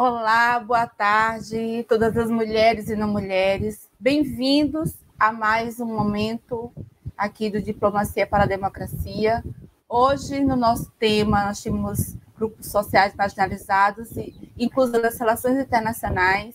Olá, boa tarde, todas as mulheres e não mulheres. Bem-vindos a mais um momento aqui do Diplomacia para a Democracia. Hoje, no nosso tema, nós temos grupos sociais marginalizados e inclusão relações internacionais,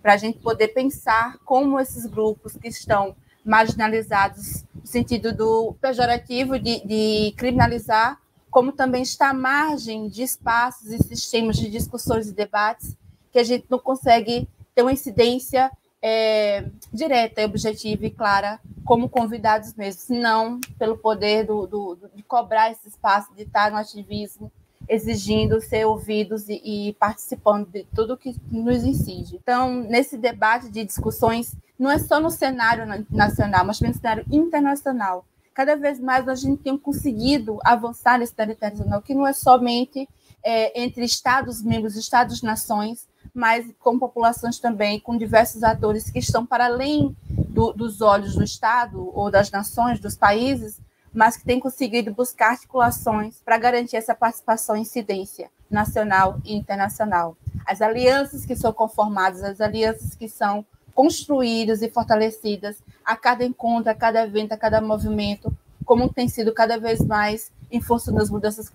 para a gente poder pensar como esses grupos que estão marginalizados, no sentido do pejorativo de, de criminalizar como também está à margem de espaços e sistemas de discussões e debates que a gente não consegue ter uma incidência é, direta, objetiva e clara, como convidados mesmo, não pelo poder do, do, de cobrar esse espaço, de estar no ativismo, exigindo ser ouvidos e, e participando de tudo que nos incide. Então, nesse debate de discussões, não é só no cenário nacional, mas também no cenário internacional cada vez mais a gente tem conseguido avançar nesse território nacional, que não é somente é, entre Estados membros, Estados-nações, mas com populações também, com diversos atores que estão para além do, dos olhos do Estado ou das nações, dos países, mas que têm conseguido buscar articulações para garantir essa participação e incidência nacional e internacional. As alianças que são conformadas, as alianças que são construídas e fortalecidas a cada encontro, a cada evento, a cada movimento, como tem sido cada vez mais em função das mudanças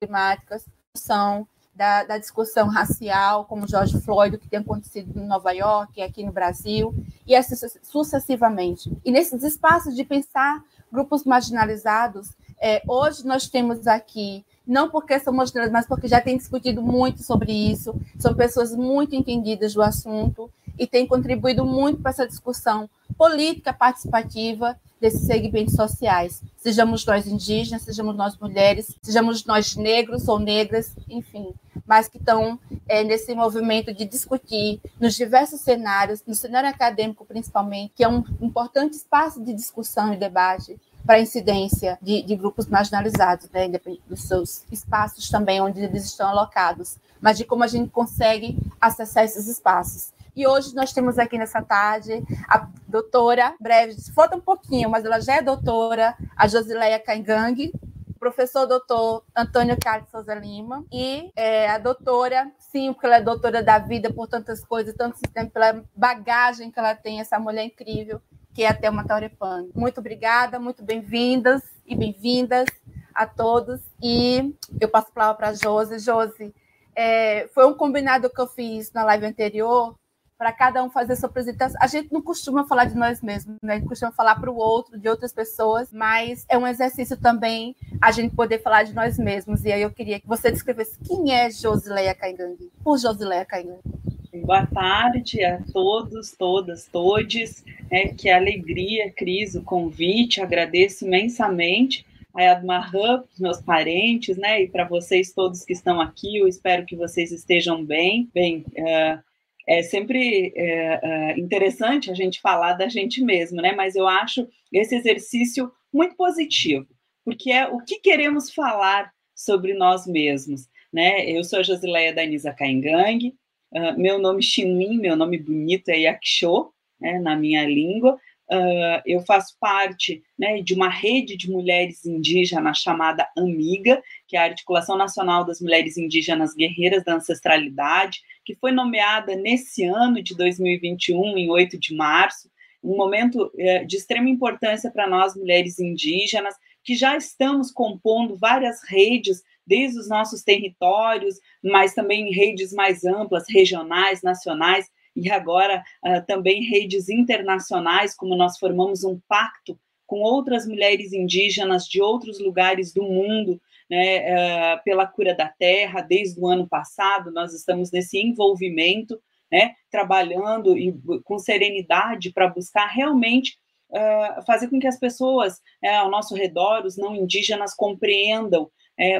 climáticas, são da, da, discussão racial, como George Floyd, que tem acontecido em Nova York, aqui no Brasil, e assim sucessivamente. E nesses espaços de pensar grupos marginalizados, é, hoje nós temos aqui, não porque são marginalizados, mas porque já tem discutido muito sobre isso, são pessoas muito entendidas do assunto, e tem contribuído muito para essa discussão política participativa desses segmentos sociais, sejamos nós indígenas, sejamos nós mulheres, sejamos nós negros ou negras, enfim, mas que estão é, nesse movimento de discutir nos diversos cenários, no cenário acadêmico principalmente, que é um importante espaço de discussão e debate para a incidência de, de, grupos marginalizados, né, dos seus espaços também onde eles estão alocados, mas de como a gente consegue acessar esses espaços. E hoje nós temos aqui nessa tarde a doutora, breve, falta um pouquinho, mas ela já é doutora, a Josileia Caingang, professor doutor Antônio Carlos Souza Lima e é, a doutora, sim, porque ela é doutora da vida por tantas coisas, tanto tempo, pela bagagem que ela tem, essa mulher incrível, que é a Thelma Taurepang. Muito obrigada, muito bem-vindas e bem-vindas a todos. E eu passo a palavra para a Josi. Josi, é, foi um combinado que eu fiz na live anterior, para cada um fazer sua apresentação. A gente não costuma falar de nós mesmos, né? A gente costuma falar para o outro, de outras pessoas, mas é um exercício também a gente poder falar de nós mesmos. E aí eu queria que você descrevesse quem é Josileia Caingangue, por Josileia Caingangue. Boa tarde a todos, todas, todes. É, que alegria, Cris, o convite. Agradeço imensamente a Edmarã, os meus parentes, né? E para vocês todos que estão aqui, eu espero que vocês estejam bem. Bem, uh, é sempre é, é, interessante a gente falar da gente mesmo, né? Mas eu acho esse exercício muito positivo, porque é o que queremos falar sobre nós mesmos, né? Eu sou a Josileia Danisa Caingang, uh, meu nome Chinuim, meu nome bonito é Yaksho, né, na minha língua, Uh, eu faço parte né, de uma rede de mulheres indígenas chamada Amiga, que é a Articulação Nacional das Mulheres Indígenas Guerreiras da Ancestralidade, que foi nomeada nesse ano de 2021, em 8 de março, um momento uh, de extrema importância para nós, mulheres indígenas, que já estamos compondo várias redes desde os nossos territórios, mas também redes mais amplas, regionais, nacionais, e agora uh, também redes internacionais, como nós formamos um pacto com outras mulheres indígenas de outros lugares do mundo, né, uh, pela cura da terra, desde o ano passado, nós estamos nesse envolvimento, né, trabalhando e, com serenidade para buscar realmente uh, fazer com que as pessoas uh, ao nosso redor, os não indígenas, compreendam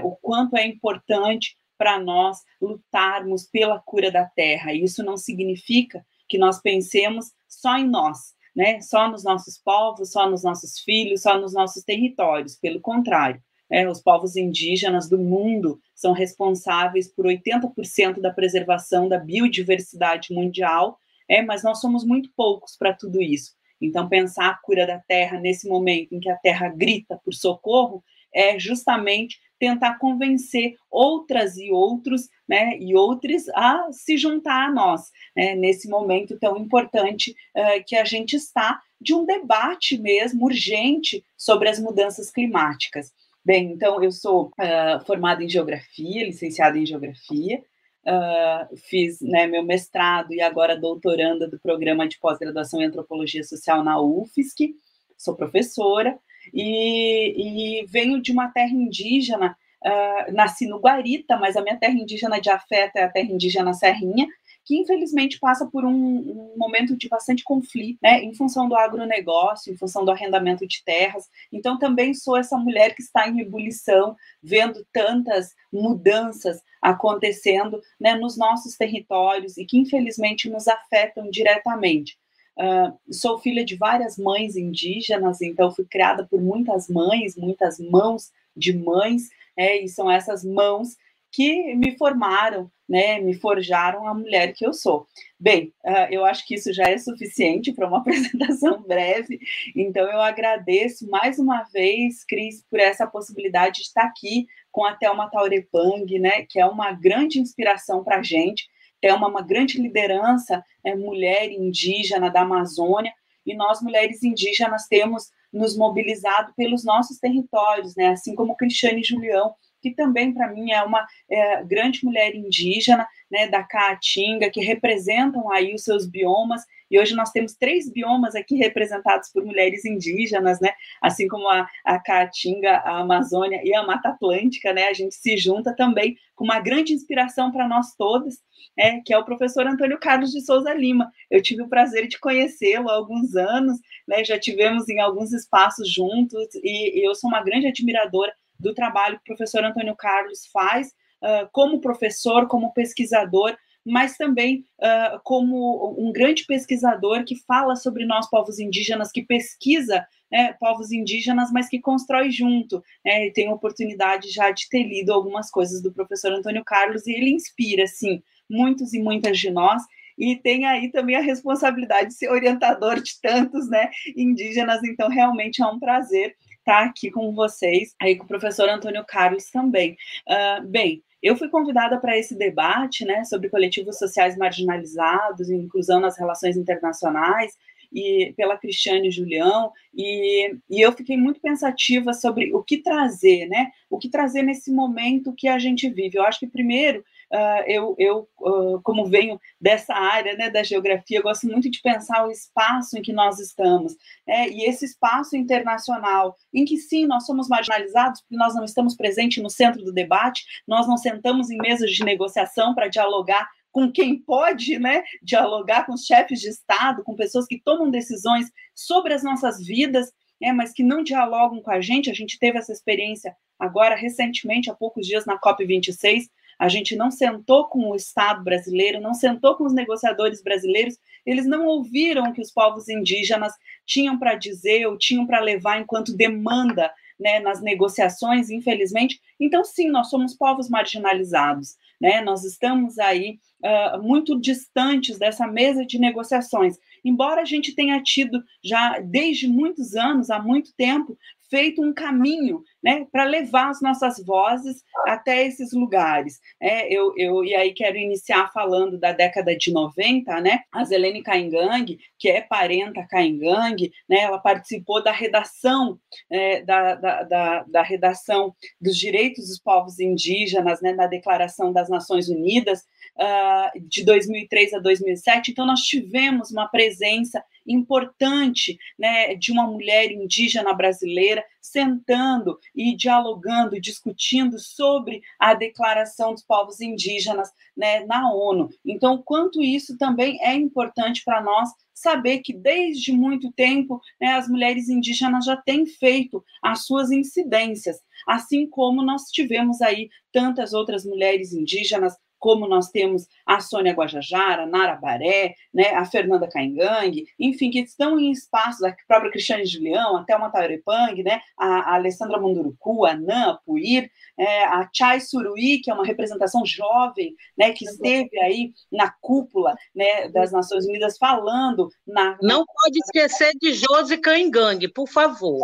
o quanto é importante para nós lutarmos pela cura da terra. E isso não significa que nós pensemos só em nós, né? Só nos nossos povos, só nos nossos filhos, só nos nossos territórios. Pelo contrário, né? os povos indígenas do mundo são responsáveis por 80% da preservação da biodiversidade mundial, é, mas nós somos muito poucos para tudo isso. Então, pensar a cura da terra nesse momento em que a terra grita por socorro é justamente tentar convencer outras e outros né, e outros a se juntar a nós, né, nesse momento tão importante uh, que a gente está de um debate mesmo urgente sobre as mudanças climáticas. Bem, então eu sou uh, formada em geografia, licenciada em geografia, uh, fiz né, meu mestrado e agora doutoranda do programa de pós-graduação em antropologia social na UFSC, sou professora e, e venho de uma terra indígena. Uh, nasci no Guarita, mas a minha terra indígena de afeto é a terra indígena Serrinha, que infelizmente passa por um, um, momento de bastante conflito, né, em função do agronegócio, em função do arrendamento de terras. Então, também sou essa mulher que está em ebulição, vendo tantas mudanças acontecendo né, nos nossos territórios e que infelizmente nos afetam diretamente. Uh, sou filha de várias mães indígenas, então fui criada por muitas mães, muitas mãos de mães, é, e são essas mãos que me formaram, né, me forjaram a mulher que eu sou. Bem, uh, eu acho que isso já é suficiente para uma apresentação breve, então eu agradeço mais uma vez, Cris, por essa possibilidade de estar aqui com a Thelma Taurepang, né, que é uma grande inspiração para a gente, Thelma é uma grande liderança, é mulher indígena da Amazônia, e nós, mulheres indígenas, temos nos mobilizado pelos nossos territórios, né, assim como Cristiane Julião, que também para mim é uma é, grande mulher indígena, né, da Caatinga, que representam aí os seus biomas, e hoje nós temos três biomas aqui representados por mulheres indígenas, né, assim como a, a Caatinga, a Amazônia e a Mata Atlântica, né, a gente se junta também com uma grande inspiração para nós todas, é, que é o professor Antônio Carlos de Souza Lima. Eu tive o prazer de conhecê-lo há alguns anos, né, já tivemos em alguns espaços juntos, e, e eu sou uma grande admiradora do trabalho que o professor Antônio Carlos faz uh, como professor, como pesquisador, mas também uh, como um grande pesquisador que fala sobre nós, povos indígenas, que pesquisa né, povos indígenas, mas que constrói junto. Né, e tenho oportunidade já de ter lido algumas coisas do professor Antônio Carlos, e ele inspira, sim, muitos e muitas de nós, e tem aí também a responsabilidade de ser orientador de tantos né, indígenas, então realmente é um prazer estar aqui com vocês, aí com o professor Antônio Carlos também. Uh, bem, eu fui convidada para esse debate né, sobre coletivos sociais marginalizados e inclusão nas relações internacionais, e pela Cristiane Julião, e, e eu fiquei muito pensativa sobre o que trazer, né? O que trazer nesse momento que a gente vive. Eu acho que primeiro Uh, eu, eu uh, como venho dessa área né, da geografia, gosto muito de pensar o espaço em que nós estamos. Né, e esse espaço internacional, em que sim, nós somos marginalizados, porque nós não estamos presentes no centro do debate, nós não sentamos em mesas de negociação para dialogar com quem pode né, dialogar com os chefes de Estado, com pessoas que tomam decisões sobre as nossas vidas, né, mas que não dialogam com a gente. A gente teve essa experiência agora, recentemente, há poucos dias, na COP26, a gente não sentou com o Estado brasileiro, não sentou com os negociadores brasileiros, eles não ouviram o que os povos indígenas tinham para dizer ou tinham para levar enquanto demanda né, nas negociações, infelizmente. Então, sim, nós somos povos marginalizados, né? Nós estamos aí uh, muito distantes dessa mesa de negociações. Embora a gente tenha tido já desde muitos anos, há muito tempo, feito um caminho né, para levar as nossas vozes até esses lugares. É, eu, eu, e aí quero iniciar falando da década de 90, né? A Zelene Caingang, que é parenta Caingang, né, ela participou da redação, é, da, da, da, da, redação dos direitos dos povos indígenas, né, na Declaração das Nações Unidas, uh, de 2003 a 2007. Então, nós tivemos uma presença importante né, de uma mulher indígena brasileira sentando e dialogando, discutindo sobre a declaração dos povos indígenas né, na ONU. Então, quanto isso também é importante para nós saber que desde muito tempo né, as mulheres indígenas já têm feito as suas incidências, assim como nós tivemos aí tantas outras mulheres indígenas como nós temos a Sônia Guajajara, a Nara Baré, né, a Fernanda Caingang, enfim, que estão em espaços, a própria Cristiane Julião, até uma Taurepang, né, a, a Alessandra Munduruku, a Nan, a Puir, é, a Chai Suruí, que é uma representação jovem, né, que esteve aí na cúpula né, das Nações Unidas falando na... Não pode esquecer de Josi Caingang, por favor.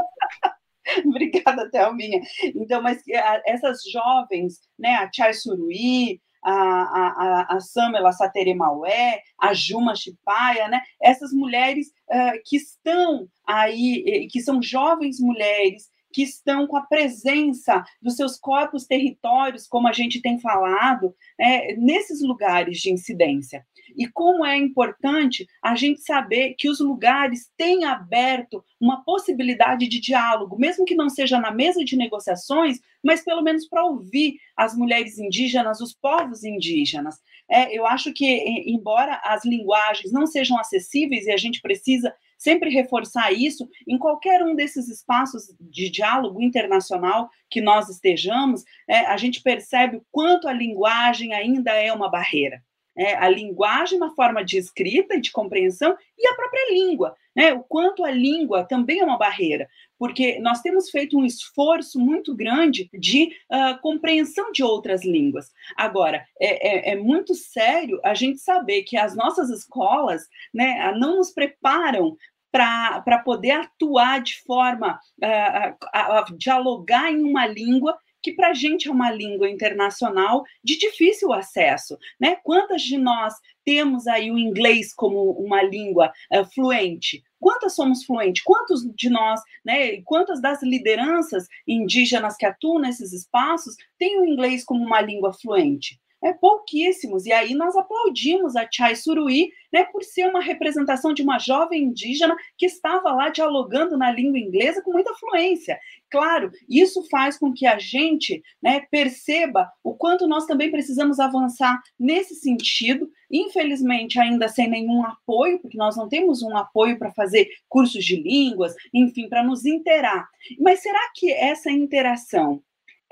Obrigada, Thelminha. Então, mas essas jovens, né, a Chai Suruí, a, a, a Samela Sateremaué, a Juma Chipaia, né? essas mulheres uh, que estão aí, que são jovens mulheres, que estão com a presença dos seus corpos territórios, como a gente tem falado, é, nesses lugares de incidência. E como é importante a gente saber que os lugares têm aberto uma possibilidade de diálogo, mesmo que não seja na mesa de negociações, mas pelo menos para ouvir as mulheres indígenas, os povos indígenas. É, eu acho que, embora as linguagens não sejam acessíveis e a gente precisa sempre reforçar isso em qualquer um desses espaços de diálogo internacional que nós estejamos, é, a gente percebe o quanto a linguagem ainda é uma barreira. É, a linguagem na forma de escrita e de compreensão e a própria língua, né? O quanto a língua também é uma barreira, porque nós temos feito um esforço muito grande de uh, compreensão de outras línguas. Agora, é, é, é, muito sério a gente saber que as nossas escolas né, não nos preparam para poder atuar de forma uh, a, a dialogar em uma língua que para a gente é uma língua internacional de difícil acesso, né? Quantas de nós temos aí o inglês como uma língua uh, fluente? Quantas somos fluentes? Quantos de nós, né? Quantas das lideranças indígenas que atuam nesses espaços têm o inglês como uma língua fluente? é, pouquíssimos. E aí nós aplaudimos a Chai Suruí né, por ser uma representação de uma jovem indígena que estava lá dialogando na língua inglesa com muita fluência. Claro, isso faz com que a gente né, perceba o quanto nós também precisamos avançar nesse sentido, infelizmente ainda sem nenhum apoio, porque nós não temos um apoio para fazer cursos de línguas, enfim, para nos interar. Mas será que essa interação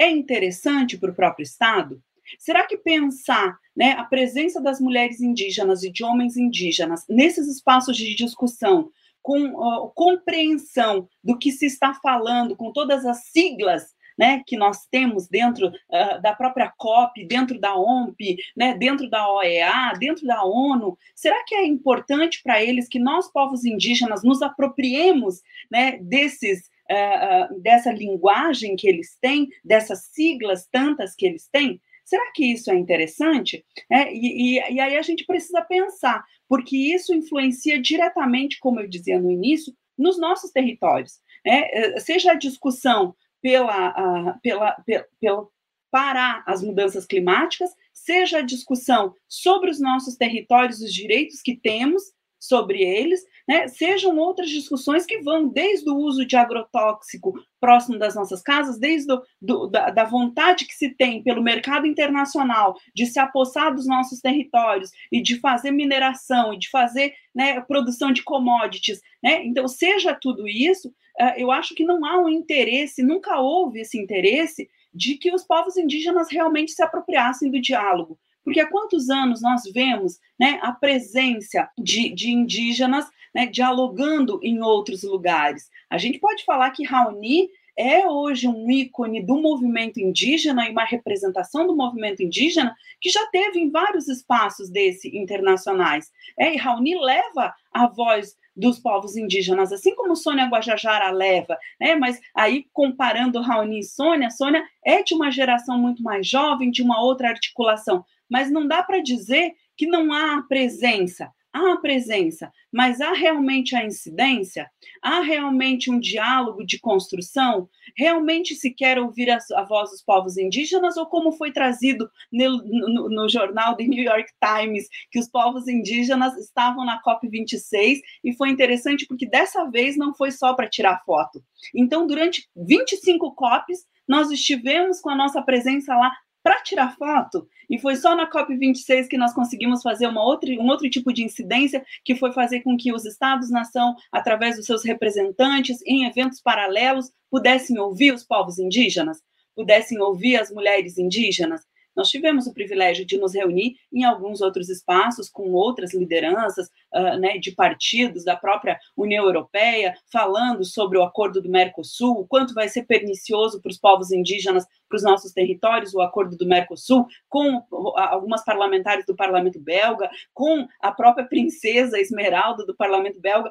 é interessante para o próprio Estado? Será que pensar né, a presença das mulheres indígenas e de homens indígenas nesses espaços de discussão, com compreensão do que se está falando, com todas as siglas né, que nós temos dentro uh, da própria COP, dentro da OMP, né, dentro da OEA, dentro da ONU, será que é importante para eles que nós, povos indígenas, nos apropriemos né, desses, uh, uh, dessa linguagem que eles têm, dessas siglas tantas que eles têm? Será que isso é interessante? É, e, e, e aí a gente precisa pensar, porque isso influencia diretamente, como eu dizia no início, nos nossos territórios. É, seja a discussão pela, pela, pela, pela, parar as mudanças climáticas, seja a discussão sobre os nossos territórios, os direitos que temos sobre eles, né, sejam outras discussões que vão desde o uso de agrotóxico próximo das nossas casas, desde do, do, da, da, vontade que se tem pelo mercado internacional de se apossar dos nossos territórios e de fazer mineração e de fazer né, produção de commodities. Né? Então, seja tudo isso, uh, eu acho que não há um interesse, nunca houve esse interesse de que os povos indígenas realmente se apropriassem do diálogo. Porque há quantos anos nós vemos né, a presença de, de indígenas né, dialogando em outros lugares? A gente pode falar que Raoni é hoje um ícone do movimento indígena e uma representação do movimento indígena que já teve em vários espaços desse internacionais. É, e Raoni leva a voz dos povos indígenas, assim como Sônia Guajajara leva, né? Mas aí comparando Raoni e Sônia, Sônia é de uma geração muito mais jovem, de uma outra articulação, mas não dá para dizer que não há presença. Há presença, mas há realmente a incidência? Há realmente um diálogo de construção? Realmente se quer ouvir a, a voz dos povos indígenas ou como foi trazido no, no, no, jornal The New York Times, que os povos indígenas estavam na COP26 e foi interessante porque dessa vez não foi só para tirar foto. Então, durante 25 COPs, nós estivemos com a nossa presença lá para tirar foto. E foi só na COP26 que nós conseguimos fazer uma outra, um outro tipo de incidência, que foi fazer com que os estados-nação, através dos seus representantes, em eventos paralelos, pudessem ouvir os povos indígenas, pudessem ouvir as mulheres indígenas. Nós tivemos o privilégio de nos reunir em alguns outros espaços com outras lideranças uh, né, de partidos da própria União Europeia, falando sobre o acordo do Mercosul, o quanto vai ser pernicioso para os povos indígenas para os nossos territórios, o acordo do Mercosul, com algumas parlamentares do parlamento belga, com a própria princesa Esmeralda do parlamento belga,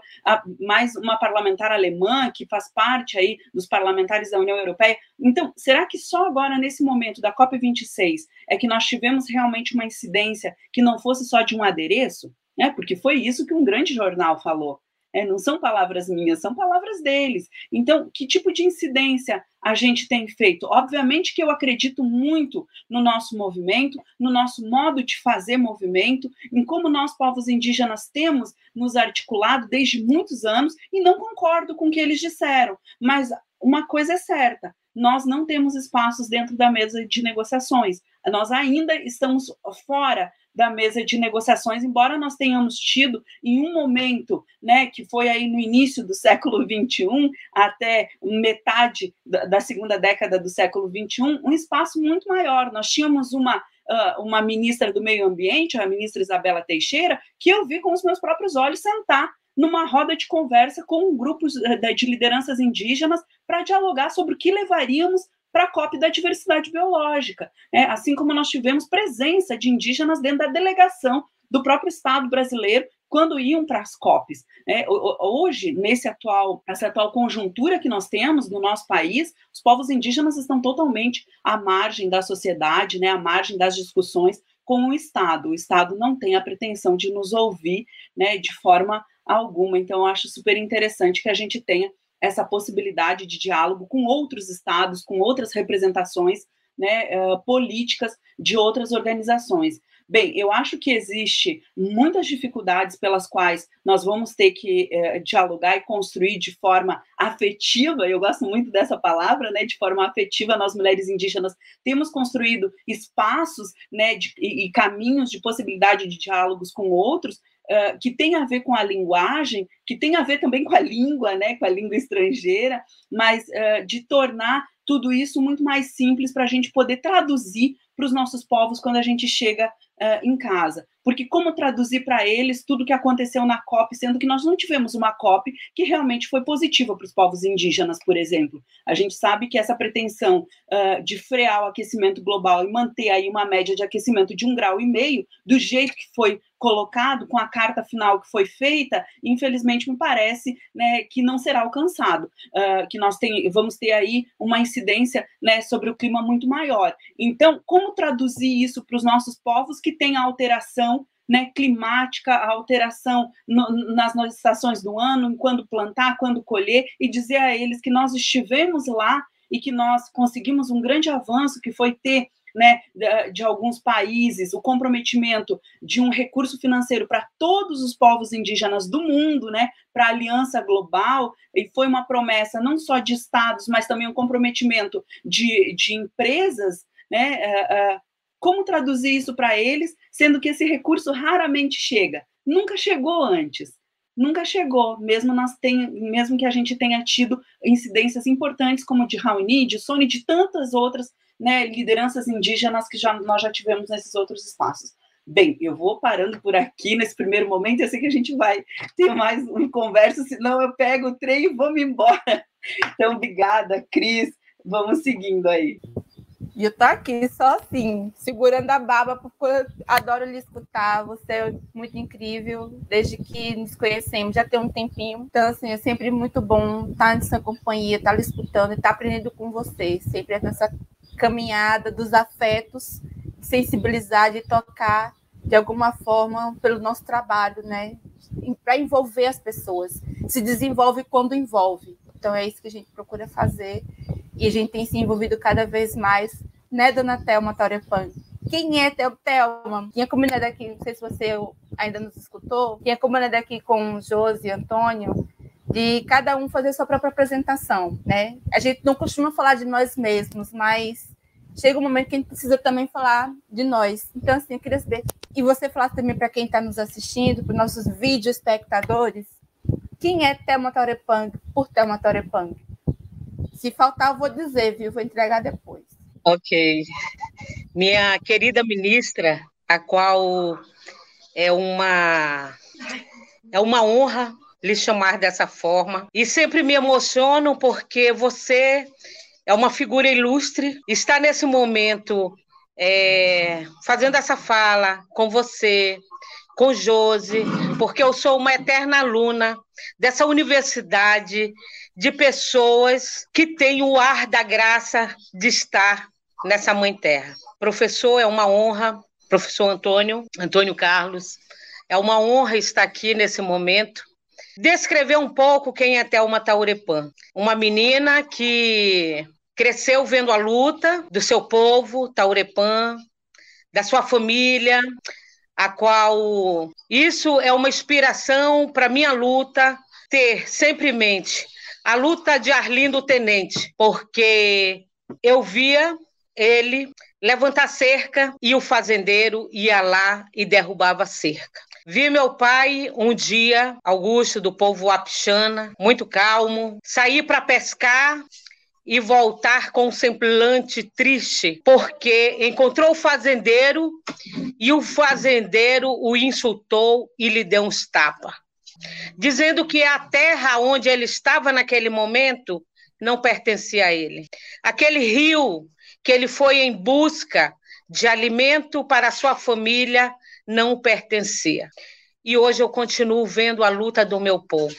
mais uma parlamentar alemã que faz parte aí dos parlamentares da União Europeia. Então, será que só agora, nesse momento da COP26, é que nós tivemos realmente uma incidência que não fosse só de um adereço? Né? Porque foi isso que um grande jornal falou. É, não são palavras minhas, são palavras deles. Então, que tipo de incidência a gente tem feito? Obviamente que eu acredito muito no nosso movimento, no nosso modo de fazer movimento, em como nós, povos indígenas, temos nos articulado desde muitos anos, e não concordo com o que eles disseram, mas uma coisa é certa: nós não temos espaços dentro da mesa de negociações. Nós ainda estamos fora da mesa de negociações, embora nós tenhamos tido em um momento, né, que foi aí no início do século 21 até metade da, da segunda década do século 21, um espaço muito maior. Nós tínhamos uma uma ministra do meio ambiente, a ministra Isabela Teixeira, que eu vi com os meus próprios olhos sentar numa roda de conversa com grupos de lideranças indígenas para dialogar sobre o que levaríamos para a COP da diversidade biológica, né? assim como nós tivemos presença de indígenas dentro da delegação do próprio Estado brasileiro quando iam para as COPs. Né? Hoje, nesse atual, essa atual conjuntura que nós temos no nosso país, os povos indígenas estão totalmente à margem da sociedade, né? à margem das discussões com o Estado. O Estado não tem a pretensão de nos ouvir né, de forma alguma. Então, eu acho super interessante que a gente tenha essa possibilidade de diálogo com outros estados, com outras representações né, uh, políticas de outras organizações. Bem, eu acho que existe muitas dificuldades pelas quais nós vamos ter que eh, dialogar e construir de forma afetiva. Eu gosto muito dessa palavra, né? De forma afetiva, nós mulheres indígenas temos construído espaços, né? De, e, e caminhos de possibilidade de diálogos com outros que tem a ver com a linguagem, que tem a ver também com a língua, né, com a língua estrangeira, mas uh, de tornar tudo isso muito mais simples para a gente poder traduzir para os nossos povos quando a gente chega uh, em casa. Porque como traduzir para eles tudo o que aconteceu na COP, sendo que nós não tivemos uma COP que realmente foi positiva para os povos indígenas, por exemplo. A gente sabe que essa pretensão uh, de frear o aquecimento global e manter aí uma média de aquecimento de um grau e meio, do jeito que foi colocado, com a carta final que foi feita, infelizmente me parece né, que não será alcançado, uh, que nós tem, vamos ter aí uma incidência né, sobre o clima muito maior. Então, como traduzir isso para os nossos povos que têm a alteração né, climática, a alteração no, nas, nas estações do ano, quando plantar, quando colher, e dizer a eles que nós estivemos lá e que nós conseguimos um grande avanço, que foi ter né, de, alguns países, o comprometimento de um recurso financeiro para todos os povos indígenas do mundo, né, para a aliança global, e foi uma promessa não só de estados, mas também um comprometimento de, de empresas, né, uh, uh, como traduzir isso para eles, sendo que esse recurso raramente chega? Nunca chegou antes nunca chegou, mesmo nós tem, mesmo que a gente tenha tido incidências importantes como de Raoni, de Sony, de tantas outras né, lideranças indígenas que já, nós já tivemos nesses outros espaços. Bem, eu vou parando por aqui nesse primeiro momento, eu sei que a gente vai ter mais uma conversa, senão eu pego o trem e vou me embora. Então, obrigada, Cris. Vamos seguindo aí. Eu tô aqui só assim, segurando a baba, porque eu adoro lhe escutar. Você é muito incrível, desde que nos conhecemos, já tem um tempinho. Então, assim, é sempre muito bom estar em sua companhia, estar lhe escutando e estar aprendendo com você. Sempre nessa caminhada dos afetos, sensibilizar, de tocar de alguma forma pelo nosso trabalho, né? Para envolver as pessoas. Se desenvolve quando envolve. Então é isso que a gente procura fazer e a gente tem se envolvido cada vez mais, né, dona Thelma Taurepan? Quem é Thelma? Tinha combinado aqui, não sei se você ainda nos escutou, tinha combinado aqui com Josi e Antônio, de cada um fazer sua própria apresentação, né? A gente não costuma falar de nós mesmos, mas chega um momento que a gente precisa também falar de nós. Então, assim, eu queria saber, e você falar também para quem está nos assistindo, para os nossos vídeo espectadores, quem é Thelma Taurepang por Thelma Taurepang? Se faltar, eu vou dizer, viu? Vou entregar depois. Ok. Minha querida ministra, a qual é uma é uma honra lhe chamar dessa forma e sempre me emociono porque você é uma figura ilustre, está nesse momento é, fazendo essa fala com você, com Josi, porque eu sou uma eterna aluna dessa universidade de pessoas que têm o ar da graça de estar nessa mãe terra. Professor, é uma honra, professor Antônio, Antônio Carlos, é uma honra estar aqui nesse momento. Descrever um pouco quem é Thelma Taurepã. Uma menina que cresceu vendo a luta do seu povo, Taurepã, da sua família, a qual isso é uma inspiração para minha luta ter sempre em mente a luta de Arlindo Tenente, porque eu via ele levantar cerca e o fazendeiro ia lá e derrubava cerca. Vi meu pai um dia, Augusto do povo Apixana, muito calmo, sair para pescar e voltar com um semblante triste, porque encontrou o fazendeiro e o fazendeiro o insultou e lhe deu uns tapas, dizendo que a terra onde ele estava naquele momento não pertencia a ele. Aquele rio que ele foi em busca de alimento para sua família não pertencia. E hoje eu continuo vendo a luta do meu povo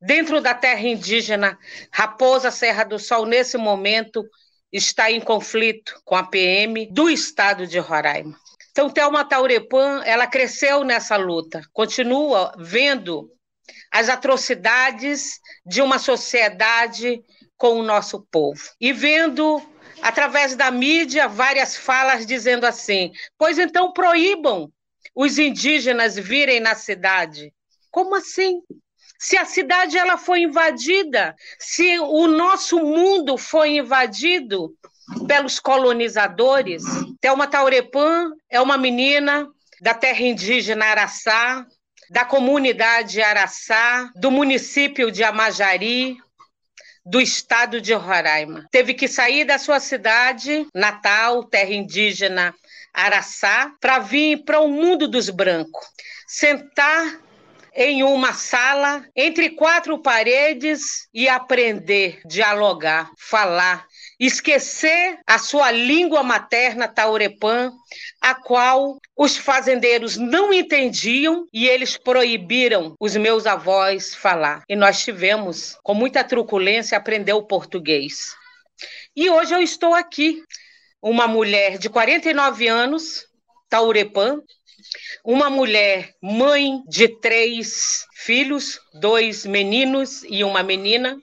dentro da terra indígena, Raposa Serra do Sol, nesse momento, está em conflito com a PM do estado de Roraima. Então, Thelma Taurepã, ela cresceu nessa luta, continua vendo as atrocidades de uma sociedade com o nosso povo. E vendo, através da mídia, várias falas dizendo assim: pois então proíbam os indígenas virem na cidade. Como assim? se a cidade ela foi invadida, se o nosso mundo foi invadido pelos colonizadores. Thelma Taurepã é uma menina da terra indígena Araçá, da comunidade Araçá, do município de Amajari, do estado de Roraima. Teve que sair da sua cidade natal, terra indígena Araçá, para vir para o mundo dos brancos, sentar em uma sala, entre quatro paredes e aprender, dialogar, falar, esquecer a sua língua materna taurepã, a qual os fazendeiros não entendiam e eles proibiram os meus avós falar. E nós tivemos, com muita truculência, aprender o português. E hoje eu estou aqui, uma mulher de 49 anos, taurepã, uma mulher, mãe de três filhos, dois meninos e uma menina.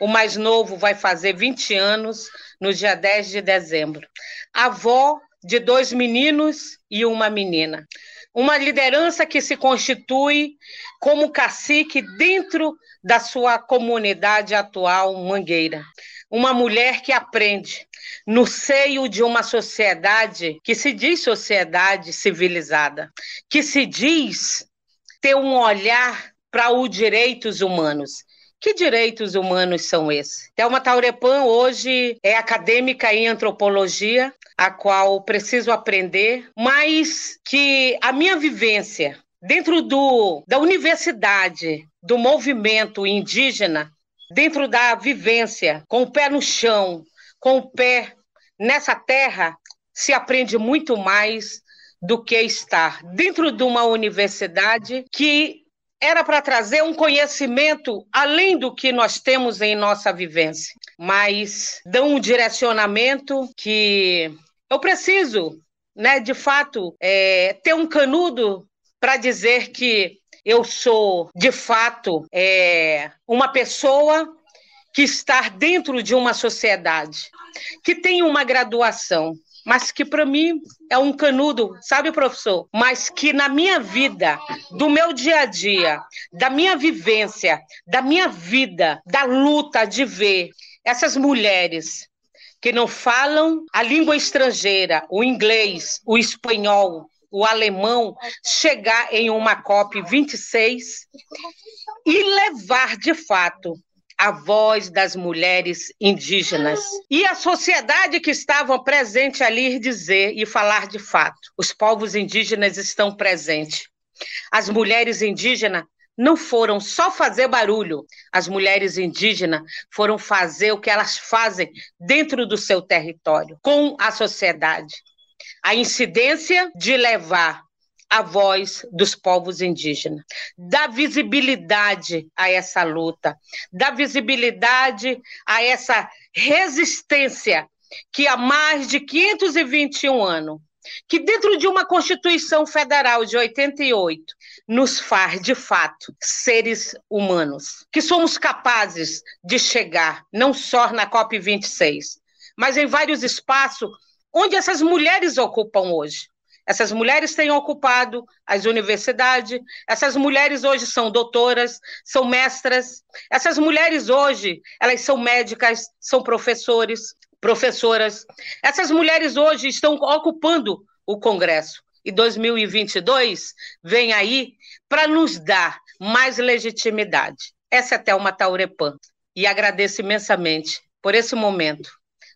O mais novo vai fazer 20 anos no dia 10 de dezembro. Avó de dois meninos e uma menina. Uma liderança que se constitui como cacique dentro da sua comunidade atual, Mangueira uma mulher que aprende no seio de uma sociedade que se diz sociedade civilizada, que se diz ter um olhar para os direitos humanos. Que direitos humanos são esses? Thelma Taurepan hoje é acadêmica em antropologia, a qual preciso aprender, mas que a minha vivência dentro do, da universidade, do movimento indígena, dentro da vivência, com o pé no chão, com o pé nessa terra, se aprende muito mais do que estar dentro de uma universidade que era para trazer um conhecimento além do que nós temos em nossa vivência, mas dão um direcionamento que eu preciso, né, de fato, é, ter um canudo para dizer que eu sou, de fato, é, uma pessoa que está dentro de uma sociedade, que tem uma graduação, mas que para mim é um canudo, sabe, professor? Mas que na minha vida, do meu dia a dia, da minha vivência, da minha vida, da luta de ver essas mulheres que não falam a língua estrangeira, o inglês, o espanhol, o alemão chegar em uma COP 26 e levar de fato a voz das mulheres indígenas. E a sociedade que estava presente ali dizer e falar de fato: os povos indígenas estão presentes. As mulheres indígenas não foram só fazer barulho, as mulheres indígenas foram fazer o que elas fazem dentro do seu território, com a sociedade. A incidência de levar a voz dos povos indígenas, dar visibilidade a essa luta, dar visibilidade a essa resistência que há mais de 521 anos que dentro de uma Constituição Federal de 88 nos faz, de fato, seres humanos, que somos capazes de chegar não só na COP26, mas em vários espaços onde essas mulheres ocupam hoje. Essas mulheres têm ocupado as universidades, essas mulheres hoje são doutoras, são mestras, essas mulheres hoje, elas são médicas, são professores, professoras. Essas mulheres hoje estão ocupando o Congresso. E 2022 vem aí para nos dar mais legitimidade. Essa é Thelma Taurepan. E agradeço imensamente por esse momento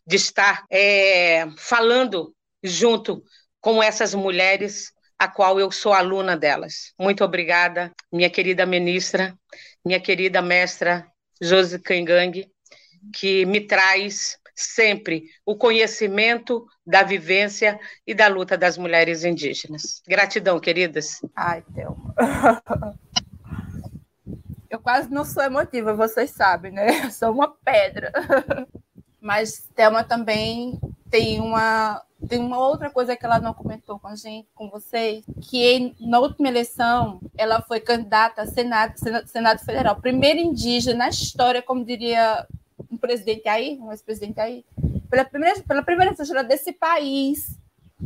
de estar é, falando junto com essas mulheres, a qual eu sou aluna delas. Muito obrigada, minha querida ministra, minha querida mestra Josi Kangang, que me traz sempre o conhecimento da vivência e da luta das mulheres indígenas. Gratidão, queridas. Ai, Thelma. Eu quase não sou emotiva, vocês sabem, né? Eu sou uma pedra. Mas Thelma também tem uma tem uma outra coisa que ela não comentou com a gente, com vocês, que na última eleição ela foi candidata a Senado, Senado, Senado Federal, primeira indígena na história, como diria um presidente aí, um ex-presidente aí, pela primeira, pela primeira vez desse país,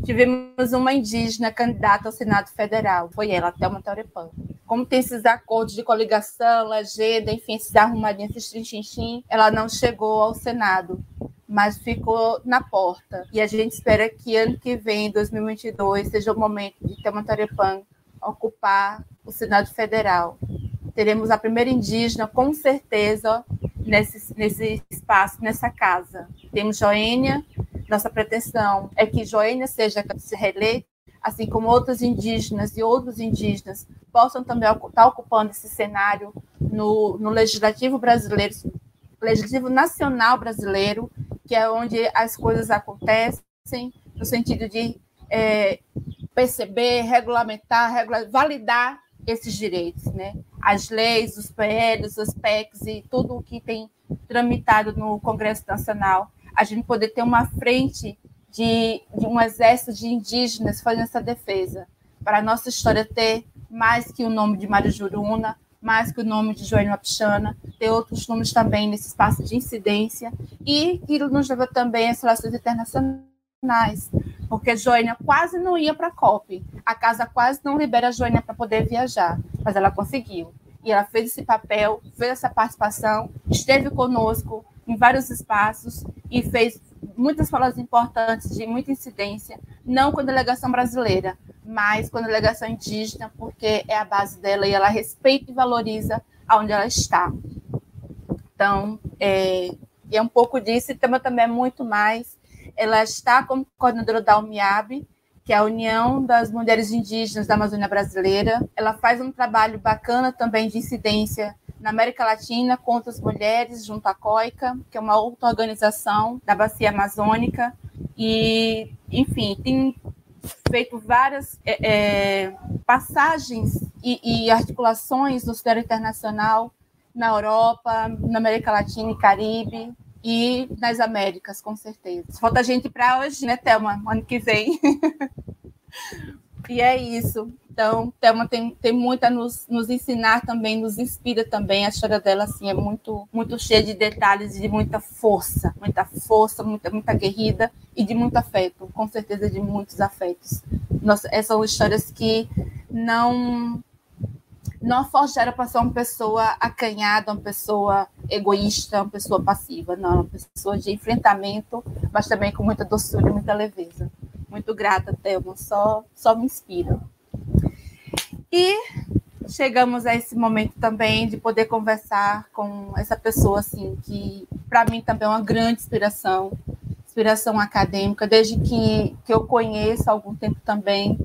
tivemos uma indígena candidata ao Senado Federal. Foi ela, Thelma Taurepã. Como tem esses acordos de coligação, legenda, enfim, esses arrumadinhos, esses trinchim, ela não chegou ao Senado, mas ficou na porta. E a gente espera que ano que vem, 2022, seja o momento de Thelma Taurepã ocupar o Senado Federal. Teremos a primeira indígena, com certeza, nesse, nesse espaço, nessa casa. Temos Joênia, nossa pretensão é que Joênia seja reeleita, assim como outros indígenas e outros indígenas possam também estar ocupando esse cenário no, no legislativo brasileiro, legislativo nacional brasileiro, que é onde as coisas acontecem, no sentido de é, perceber, regulamentar, regular, validar esses direitos, né? As leis, os PLs, os PECs e tudo o que tem tramitado no Congresso Nacional, a gente poder ter uma frente de, de um exército de indígenas fazendo essa defesa, para a nossa história ter mais que o nome de Mário Juruna, mais que o nome de Joênia Wapichana, ter outros nomes também nesse espaço de incidência, e que nos leva também às relações internacionais, porque Joênia quase não ia para a COP. A casa quase não libera a Joênia para poder viajar, mas ela conseguiu. E ela fez esse papel, fez essa participação, esteve conosco em vários espaços e fez muitas falas importantes de muita incidência, não com a delegação brasileira, mas com a delegação indígena, porque é a base dela e ela respeita e valoriza aonde ela está. Então, é, é um pouco disso, e também, também é muito mais ela está como coordenadora da UMIAB, que é a União das Mulheres Indígenas da Amazônia Brasileira. Ela faz um trabalho bacana também de incidência na América Latina contra as mulheres, junto à COICA, que é uma outra organização da Bacia Amazônica. E, enfim, tem feito várias é, é, passagens e, e, articulações no cenário internacional na Europa, na América Latina e Caribe, e nas Américas, com certeza. Falta gente para hoje, né, Thelma? Ano que vem. e é isso. Então, Thelma tem, tem muito a nos, nos ensinar também, nos inspira também. A história dela assim, é muito, muito cheia de detalhes de muita força. Muita força, muita, muita guerrida e de muito afeto. Com certeza, de muitos afetos. Nossa, essas são histórias que não não forjaram para ser uma pessoa acanhada, uma pessoa egoísta, uma pessoa passiva, não, uma pessoa de enfrentamento, mas também com muita doçura e muita leveza. Muito grata, Thelma, só, só me inspira. E chegamos a esse momento também de poder conversar com essa pessoa, assim, que para mim também é uma grande inspiração, inspiração acadêmica, desde que, que eu conheço há algum tempo também,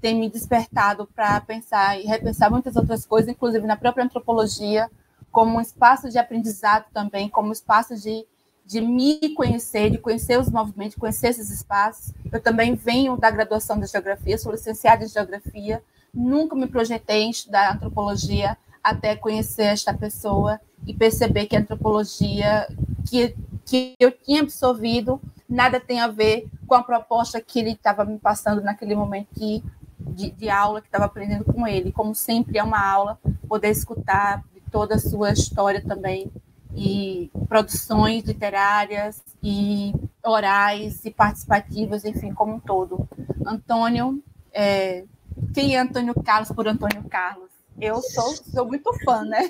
tem me despertado para pensar e repensar muitas outras coisas, inclusive na própria antropologia, como um espaço de aprendizado também, como um espaço de, de me conhecer, de conhecer os movimentos, conhecer esses espaços. Eu também venho da graduação de Geografia, sou licenciada em Geografia, nunca me projetei em estudar antropologia até conhecer esta pessoa e perceber que a antropologia que, que eu tinha absorvido nada tem a ver com a proposta que ele estava me passando naquele momento que, de, de aula que estava aprendendo com ele. Como sempre, é uma aula, poder escutar toda a sua história também, e produções literárias, e orais, e participativas, enfim, como um todo. Antônio, é, quem é Antônio Carlos por Antônio Carlos? Eu sou, sou muito fã, né?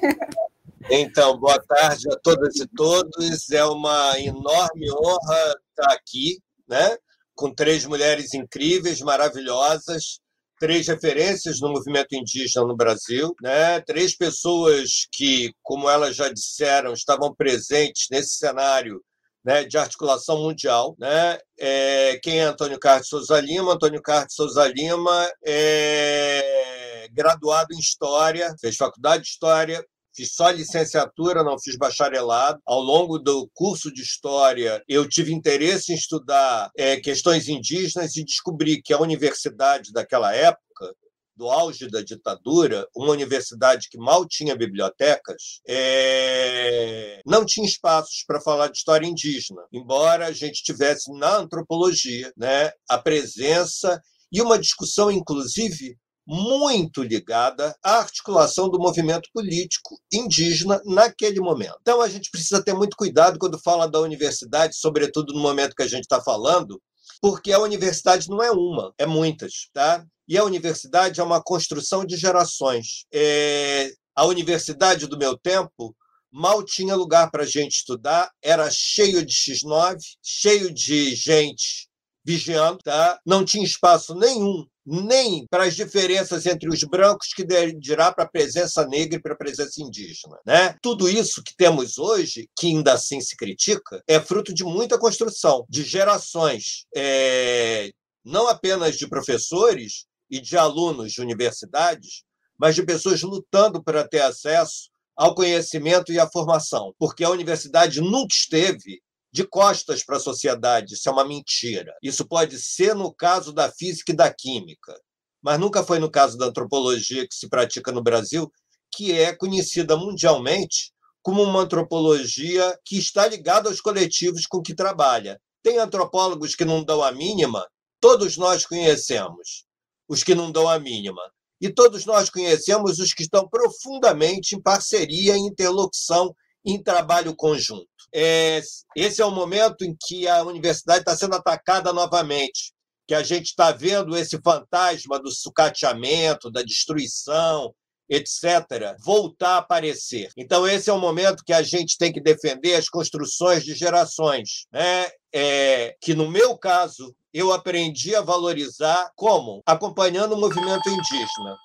Então, boa tarde a todas e todos. É uma enorme honra estar aqui, né? Com três mulheres incríveis, maravilhosas, três referências no movimento indígena no Brasil, né? três pessoas que, como elas já disseram, estavam presentes nesse cenário né, de articulação mundial. Né? É, quem é Antônio Carlos Souza Lima? Antônio Carlos Souza Lima é graduado em História, fez faculdade de História, fiz só licenciatura, não fiz bacharelado. Ao longo do curso de História, eu tive interesse em estudar é, questões indígenas e descobri que a universidade daquela época, do auge da ditadura, uma universidade que mal tinha bibliotecas, é... não tinha espaços para falar de história indígena, embora a gente tivesse na antropologia né, a presença e uma discussão, inclusive, muito ligada à articulação do movimento político indígena naquele momento. Então, a gente precisa ter muito cuidado quando fala da universidade, sobretudo no momento que a gente está falando, porque a universidade não é uma, é muitas, tá? E a universidade é uma construção de gerações. É... A universidade do meu tempo mal tinha lugar para a gente estudar, era cheio de X9, cheio de gente vigiando, tá? não tinha espaço nenhum nem para as diferenças entre os brancos que dirá para a presença negra e para a presença indígena. Né? Tudo isso que temos hoje, que ainda assim se critica, é fruto de muita construção, de gerações, é, não apenas de professores e de alunos de universidades, mas de pessoas lutando para ter acesso ao conhecimento e à formação, porque a universidade nunca esteve de costas para a sociedade. Isso é uma mentira. Isso pode ser no caso da física e da química, mas nunca foi no caso da antropologia que se pratica no Brasil, que é conhecida mundialmente como uma antropologia que está ligada aos coletivos com que trabalha. Tem antropólogos que não dão a mínima, todos nós conhecemos os que não dão a mínima. E todos nós conhecemos os que estão profundamente em parceria, em interlocução, em trabalho conjunto. É, esse é o momento em que a universidade está sendo atacada novamente, que a gente está vendo esse fantasma do sucateamento, da destruição, etc., voltar a aparecer. Então, esse é o momento que a gente tem que defender as construções de gerações, né? É, que, no meu caso, eu aprendi a valorizar como? Acompanhando o movimento indígena.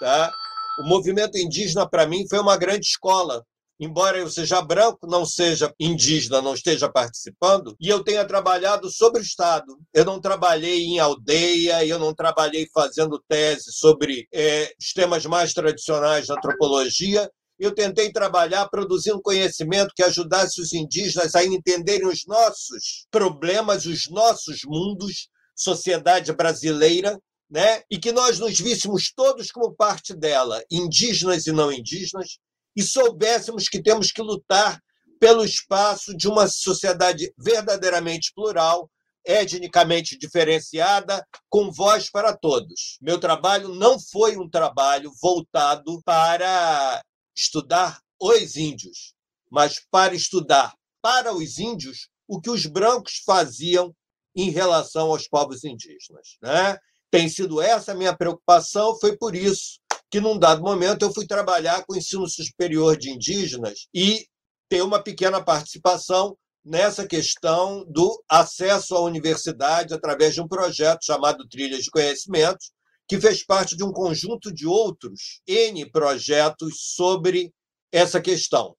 Tá? O movimento indígena, para mim, foi uma grande escola, embora eu seja branco, não seja indígena, não esteja participando, e eu tenha trabalhado sobre o Estado. Eu não trabalhei em aldeia, eu não trabalhei fazendo tese sobre é, os temas mais tradicionais da antropologia. Eu tentei trabalhar produzindo conhecimento que ajudasse os indígenas a entenderem os nossos problemas, os nossos mundos, sociedade brasileira, né? e que nós nos víssemos todos como parte dela, indígenas e não indígenas, e soubéssemos que temos que lutar pelo espaço de uma sociedade verdadeiramente plural, etnicamente diferenciada, com voz para todos. Meu trabalho não foi um trabalho voltado para estudar os índios, mas para estudar para os índios o que os brancos faziam em relação aos povos indígenas. Né? Tem sido essa a minha preocupação, foi por isso que num dado momento eu fui trabalhar com o ensino superior de indígenas e ter uma pequena participação nessa questão do acesso à universidade através de um projeto chamado Trilhas de Conhecimento, que fez parte de um conjunto de outros N projetos sobre essa questão.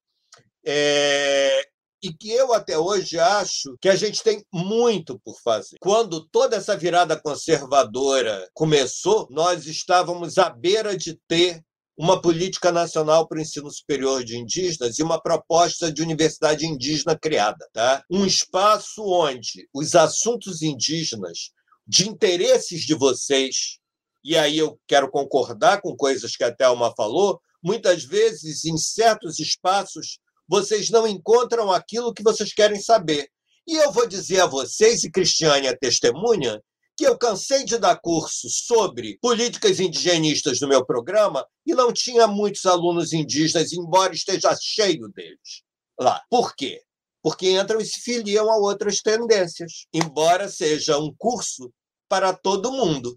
É... e que eu até hoje acho que a gente tem muito por fazer. Quando toda essa virada conservadora começou, nós estávamos à beira de ter uma política nacional para o ensino superior de indígenas e uma proposta de universidade indígena criada. Tá? Um espaço onde os assuntos indígenas, de interesses de vocês, e aí eu quero concordar com coisas que a Thelma falou, muitas vezes, em certos espaços, vocês não encontram aquilo que vocês querem saber. E eu vou dizer a vocês, e Cristiane é testemunha, que eu cansei de dar curso sobre políticas indigenistas no meu programa e não tinha muitos alunos indígenas, embora esteja cheio deles lá. Por quê? Porque entram e se filiam a outras tendências, embora seja um curso para todo mundo.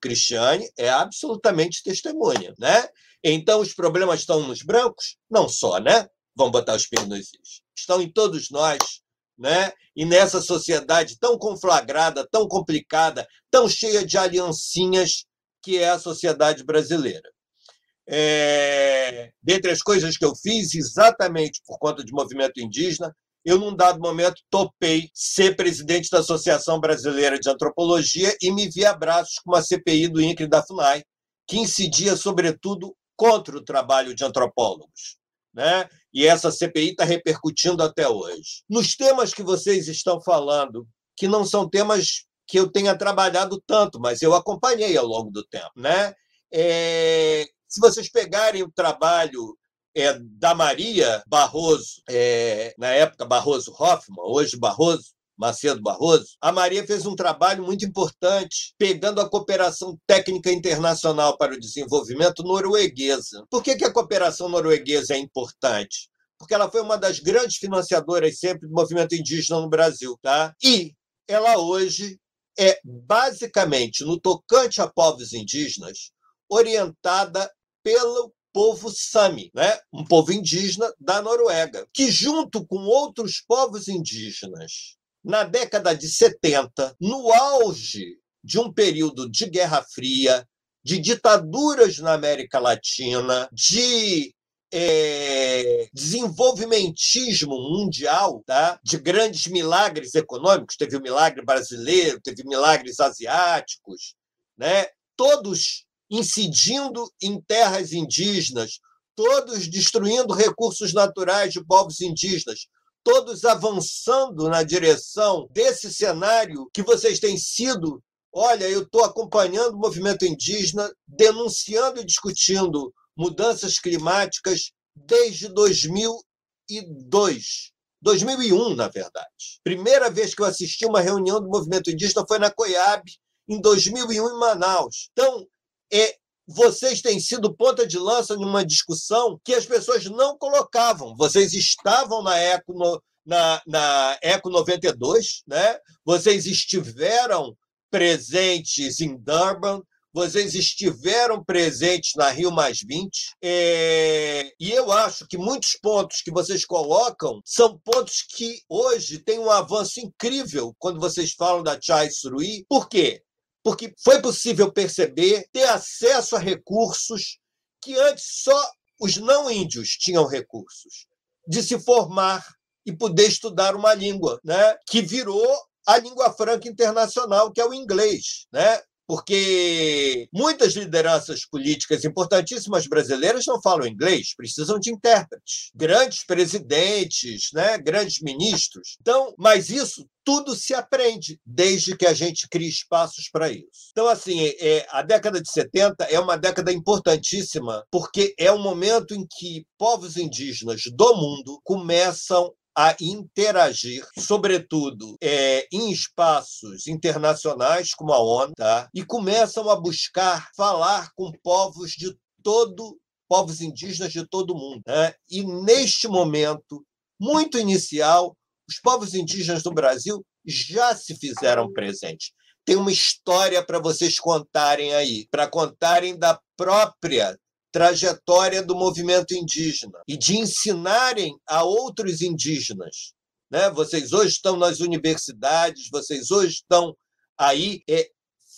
Cristiane é absolutamente testemunha, né? Então os problemas estão nos brancos? Não só, né? Vamos botar os pingos nos is. Estão em todos nós, né? E nessa sociedade tão conflagrada, tão complicada, tão cheia de aliancinhas que é a sociedade brasileira. É... Dentre as coisas que eu fiz, exatamente por conta de movimento indígena, eu, num dado momento, topei ser presidente da Associação Brasileira de Antropologia e me vi a braços com uma CPI do INCRE e da FUNAI, que incidia, sobretudo, contra o trabalho de antropólogos. Né? E essa CPI está repercutindo até hoje. Nos temas que vocês estão falando, que não são temas que eu tenha trabalhado tanto, mas eu acompanhei ao longo do tempo. Né? É, se vocês pegarem o trabalho é, da Maria Barroso, é, na época Barroso Hoffman, hoje Barroso, Macedo Barroso, a Maria fez um trabalho muito importante pegando a cooperação técnica internacional para o desenvolvimento norueguesa. Por que, que a cooperação norueguesa é importante? Porque ela foi uma das grandes financiadoras sempre do movimento indígena no Brasil. Tá? E ela hoje é basicamente, no tocante a povos indígenas, orientada pelo povo Sami, né? um povo indígena da Noruega, que, junto com outros povos indígenas na década de 70, no auge de um período de Guerra Fria, de ditaduras na América Latina, de é, desenvolvimentismo mundial, tá? de grandes milagres econômicos, teve o milagre brasileiro, teve milagres asiáticos, né? todos incidindo em terras indígenas, todos destruindo recursos naturais de povos indígenas, todos avançando na direção desse cenário que vocês têm sido. Olha, eu estou acompanhando o movimento indígena, denunciando e discutindo mudanças climáticas desde 2002. 2001, na verdade. Primeira vez que eu assisti uma reunião do movimento indígena foi na COIAB, em 2001, em Manaus. Então, é, vocês têm sido ponta de lança numa discussão que as pessoas não colocavam. Vocês estavam na Eco, no, na, na Eco 92, né? vocês estiveram presentes em Durban, vocês estiveram presentes na Rio Mais 20, é... e eu acho que muitos pontos que vocês colocam são pontos que hoje têm um avanço incrível quando vocês falam da Chai Surui. Por quê? Porque foi possível perceber, ter acesso a recursos que antes só os não índios tinham recursos, de se formar e poder estudar uma língua, né? que virou a língua franca internacional, que é o inglês. Né? Porque muitas lideranças políticas importantíssimas brasileiras não falam inglês, precisam de intérpretes, grandes presidentes, né, grandes ministros. Então, mas isso tudo se aprende desde que a gente crie espaços para isso. Então, assim, é, a década de 70 é uma década importantíssima porque é um momento em que povos indígenas do mundo começam a interagir, sobretudo é, em espaços internacionais como a ONU, tá? e começam a buscar falar com povos de todo povos indígenas de todo o mundo. Né? E neste momento muito inicial, os povos indígenas do Brasil já se fizeram presentes. Tem uma história para vocês contarem aí, para contarem da própria trajetória do movimento indígena e de ensinarem a outros indígenas. Né? Vocês hoje estão nas universidades, vocês hoje estão aí. É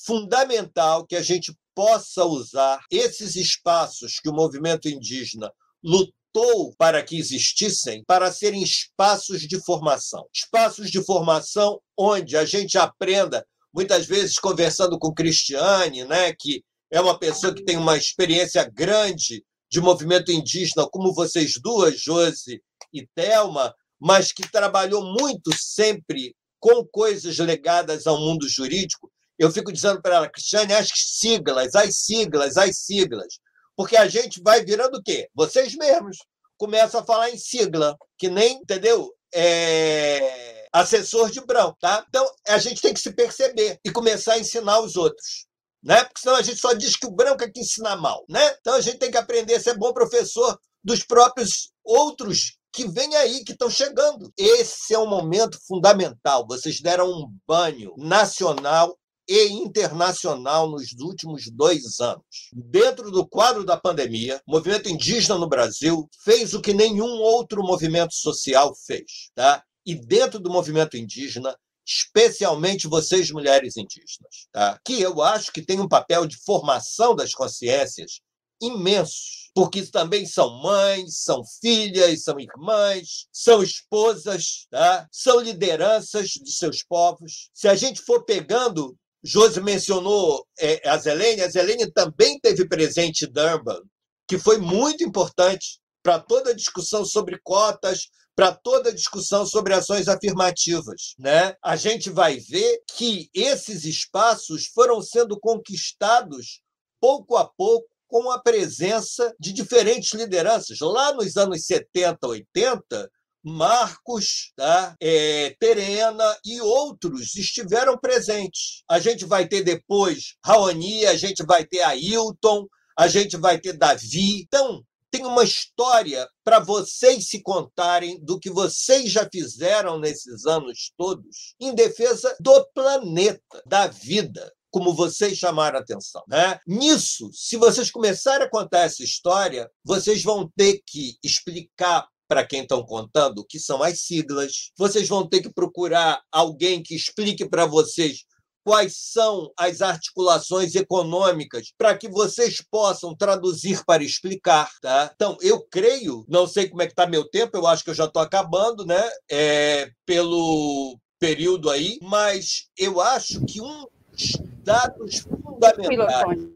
fundamental que a gente possa usar esses espaços que o movimento indígena lutou para que existissem para serem espaços de formação. Espaços de formação onde a gente aprenda, muitas vezes conversando com Cristiane, né, que é uma pessoa que tem uma experiência grande de movimento indígena, como vocês duas, Josi e Thelma, mas que trabalhou muito sempre com coisas ligadas ao mundo jurídico. Eu fico dizendo para ela, Cristiane, as siglas, as siglas, as siglas. Porque a gente vai virando o quê? Vocês mesmos começam a falar em sigla, que nem, entendeu? É... Assessor de branco, tá? Então, a gente tem que se perceber e começar a ensinar os outros. Né? Porque senão a gente só diz que o branco é que ensina mal. Né? Então a gente tem que aprender a ser bom professor dos próprios outros que vêm aí, que estão chegando. Esse é um momento fundamental. Vocês deram um banho nacional e internacional nos últimos dois anos. Dentro do quadro da pandemia, o movimento indígena no Brasil fez o que nenhum outro movimento social fez. Tá? E dentro do movimento indígena, especialmente vocês, mulheres indígenas, tá? que eu acho que tem um papel de formação das consciências imensos, porque também são mães, são filhas, são irmãs, são esposas, tá? são lideranças de seus povos. Se a gente for pegando Josi mencionou é, a Zelene, a Zelene também teve presente Durban, que foi muito importante para toda a discussão sobre cotas, para toda a discussão sobre ações afirmativas. Né? A gente vai ver que esses espaços foram sendo conquistados pouco a pouco com a presença de diferentes lideranças. Lá nos anos 70, 80, Marcos, tá? É, Terena e outros estiveram presentes. A gente vai ter depois Raoni, a gente vai ter Ailton, a gente vai ter Davi. Então, tem uma história para vocês se contarem do que vocês já fizeram nesses anos todos em defesa do planeta, da vida como vocês chamaram a atenção. Né? Nisso, se vocês começarem a contar essa história, vocês vão ter que explicar para quem estão contando o que são as siglas. Vocês vão ter que procurar alguém que explique para vocês quais são as articulações econômicas para que vocês possam traduzir para explicar, tá? Então, eu creio, não sei como é que está meu tempo, eu acho que eu já estou acabando, né? É, pelo período aí, mas eu acho que um dos dados fundamentais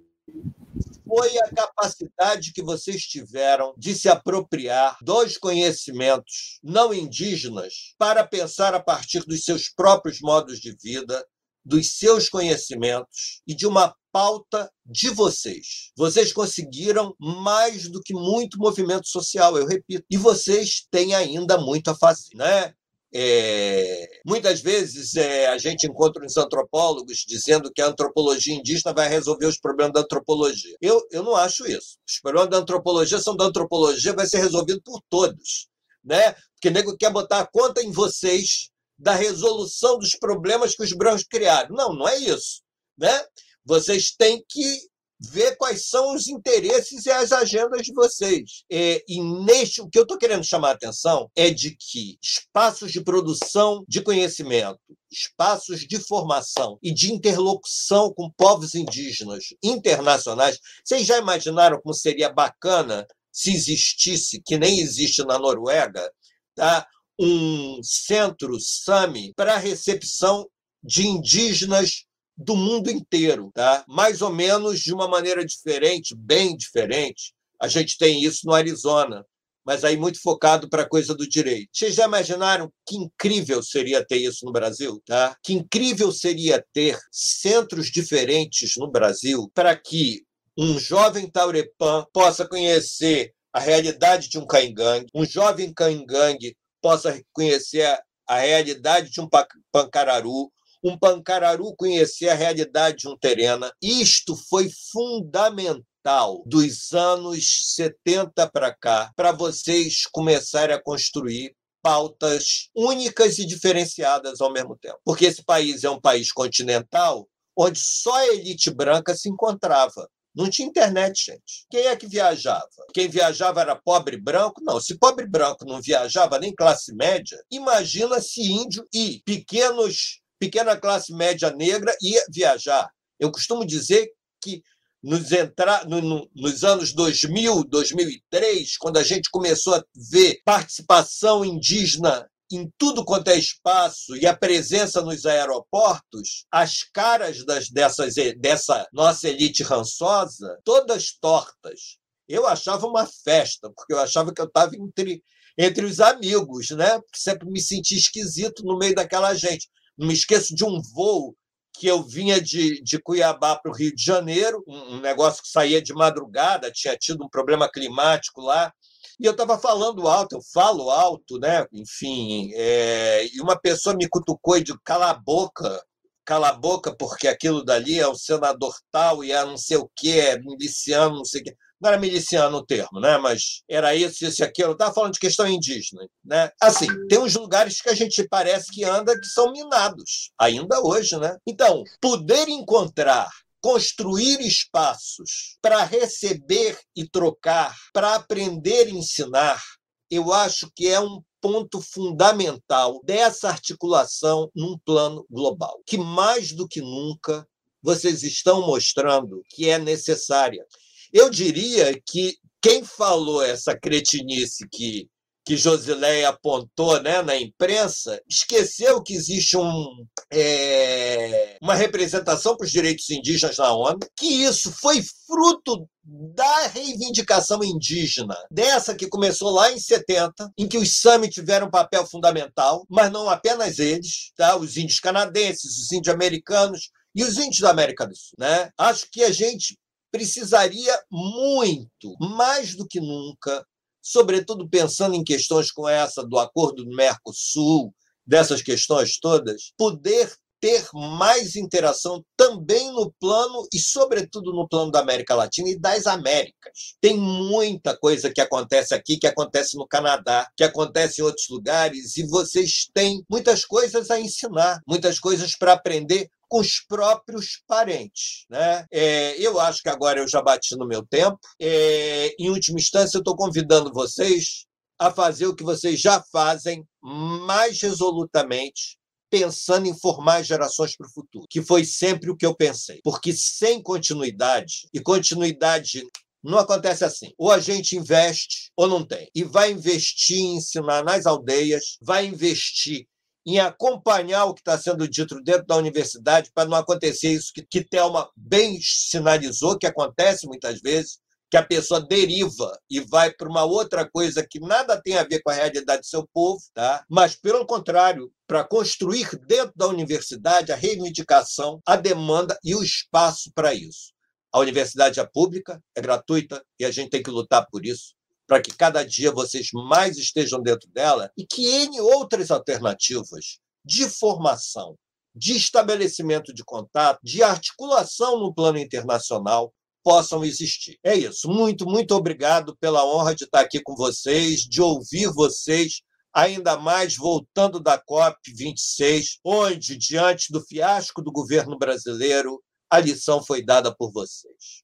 foi a capacidade que vocês tiveram de se apropriar dos conhecimentos não indígenas para pensar a partir dos seus próprios modos de vida, dos seus conhecimentos e de uma pauta de vocês. Vocês conseguiram mais do que muito movimento social, eu repito. E vocês têm ainda muito a fazer, né? É, muitas vezes é, a gente encontra os antropólogos dizendo que a antropologia indígena vai resolver os problemas da antropologia. Eu, eu não acho isso. Os problemas da antropologia são da antropologia, vai ser resolvido por todos. Né? Porque nego quer botar a conta em vocês da resolução dos problemas que os brancos criaram. Não, não é isso. Né? Vocês têm que ver quais são os interesses e as agendas de vocês. É, e neste, o que eu estou querendo chamar a atenção é de que espaços de produção de conhecimento, espaços de formação e de interlocução com povos indígenas internacionais, vocês já imaginaram como seria bacana se existisse, que nem existe na Noruega, tá? Um centro SAMI para recepção de indígenas do mundo inteiro, tá? Mais ou menos de uma maneira diferente, bem diferente. A gente tem isso no Arizona, mas aí muito focado para a coisa do direito. Vocês já imaginaram que incrível seria ter isso no Brasil, tá? Que incrível seria ter centros diferentes no Brasil para que um jovem taurepã possa conhecer a realidade de um caingangue, um jovem caingangue possa conhecer a, realidade de um pancararu, um pancararu conhecer a realidade de um terena. Isto foi fundamental dos anos 70 para cá, para vocês começarem a construir pautas únicas e diferenciadas ao mesmo tempo. Porque esse país é um país continental onde só a elite branca se encontrava. Não tinha internet, gente. Quem é que viajava? Quem viajava era pobre branco? Não. Se pobre branco não viajava nem classe média, imagina se índio e pequenos pequena classe média negra ia viajar. Eu costumo dizer que nos, entra... No, no, nos anos 2000, 2003, quando a gente começou a ver participação indígena em tudo quanto é espaço e a presença nos aeroportos, as caras das, dessas, dessa nossa elite rançosa, todas tortas. Eu achava uma festa, porque eu achava que eu estava entre, entre os amigos, né? Sempre me senti esquisito no meio daquela gente. Não me esqueço de um voo que eu vinha de, de Cuiabá para o Rio de Janeiro, um, um negócio que saía de madrugada, tinha tido um problema climático lá, e eu estava falando alto, eu falo alto, né? Enfim, é... e uma pessoa me cutucou e disse: cala a boca, cala a boca, porque aquilo dali é o senador tal e é não sei o quê, é miliciano, não sei o quê. Não era miliciano o termo, né? Mas era isso, isso e aquilo. Eu estava falando de questão indígena, né? Assim, tem uns lugares que a gente parece que anda que são minados, ainda hoje, né? Então, poder encontrar construir espaços para receber e trocar, para aprender e ensinar, eu acho que é um ponto fundamental dessa articulação num plano global, que mais do que nunca vocês estão mostrando que é necessária. Eu diria que quem falou essa cretinice que que Josileia apontou né, na imprensa, esqueceu que existe um, é, uma representação para os direitos indígenas na ONU, que isso foi fruto da reivindicação indígena, dessa que começou lá em 70, em que os Sami tiveram um papel fundamental, mas não apenas eles, tá? os índios canadenses, os índios americanos e os índios da América do Sul. Né? Acho que a gente precisaria muito, mais do que nunca, sobretudo pensando em questões como essa do acordo do Mercosul, dessas questões todas, poder ter mais interação também no plano e, sobretudo, no plano da América Latina e das Américas. Tem muita coisa que acontece aqui, que acontece no Canadá, que acontece em outros lugares, e vocês têm muitas coisas a ensinar, muitas coisas para aprender com os próprios parentes. Né? É, eu acho que agora eu já bati no meu tempo. É, em última instância, eu estou convidando vocês a fazer o que vocês já fazem mais resolutamente, pensando em formar gerações para o futuro, que foi sempre o que eu pensei. Porque sem continuidade, e continuidade não acontece assim. Ou a gente investe ou não tem. E vai investir em ensinar nas aldeias, vai investir em acompanhar o que está sendo dito dentro da universidade para não acontecer isso que, que Thelma bem sinalizou, que acontece muitas vezes, que a pessoa deriva e vai para uma outra coisa que nada tem a ver com a realidade do seu povo, tá? mas, pelo contrário, para construir dentro da universidade a reivindicação, a demanda e o espaço para isso. A universidade é pública, é gratuita e a gente tem que lutar por isso para que cada dia vocês mais estejam dentro dela e que N outras alternativas de formação, de estabelecimento de contato, de articulação no plano internacional possam existir. É isso. Muito, muito obrigado pela honra de estar aqui com vocês, de ouvir vocês, ainda mais voltando da COP 26, onde, diante do fiasco do governo brasileiro, a lição foi dada por vocês.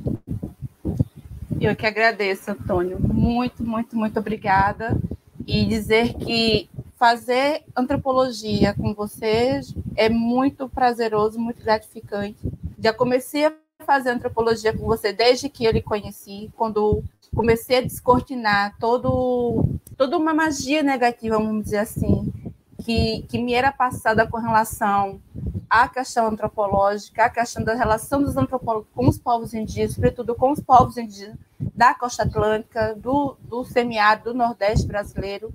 Eu que agradeço, Antônio. Muito, muito, muito obrigada. E dizer que fazer antropologia com vocês é muito prazeroso, muito gratificante. Já comecei a fazer antropologia com você desde que eu lhe conheci, quando comecei a descortinar todo, toda uma magia negativa, vamos dizer assim, que, que me era passada com relação à questão antropológica, à questão da relação dos antropólogos com os povos indígenas, sobretudo com os povos indígenas da costa atlântica, do, do semiárido, do nordeste brasileiro,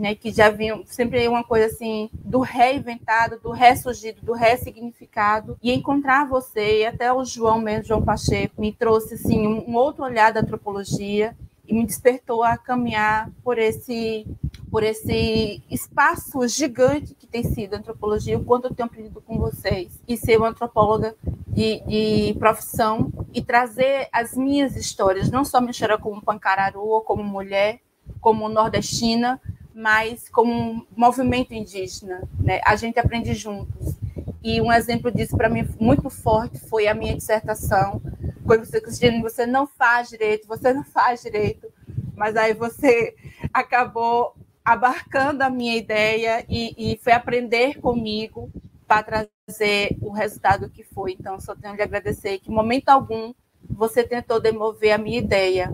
né, que já vinham sempre uma coisa assim do reinventado, do ressurgido, do ressignificado, e encontrar você, e até o João mesmo, João Pacheco, me trouxe assim um outro olhar da antropologia e me despertou a caminhar por esse por esse espaço gigante que tem sido a antropologia, o quanto eu tenho aprendido com vocês, e ser uma antropóloga de, de profissão e trazer as minhas histórias, não só me enxergar como pancararu ou como mulher, como nordestina, mas como um movimento indígena. Né? A gente aprende juntos. E um exemplo disso para mim muito forte foi a minha dissertação. Quando você, Cristiane, você não faz direito, você não faz direito, mas aí você acabou abarcando a minha ideia e, e foi aprender comigo para trazer o resultado que foi. Então, só tenho de agradecer que, em momento algum, você tentou demover a minha ideia,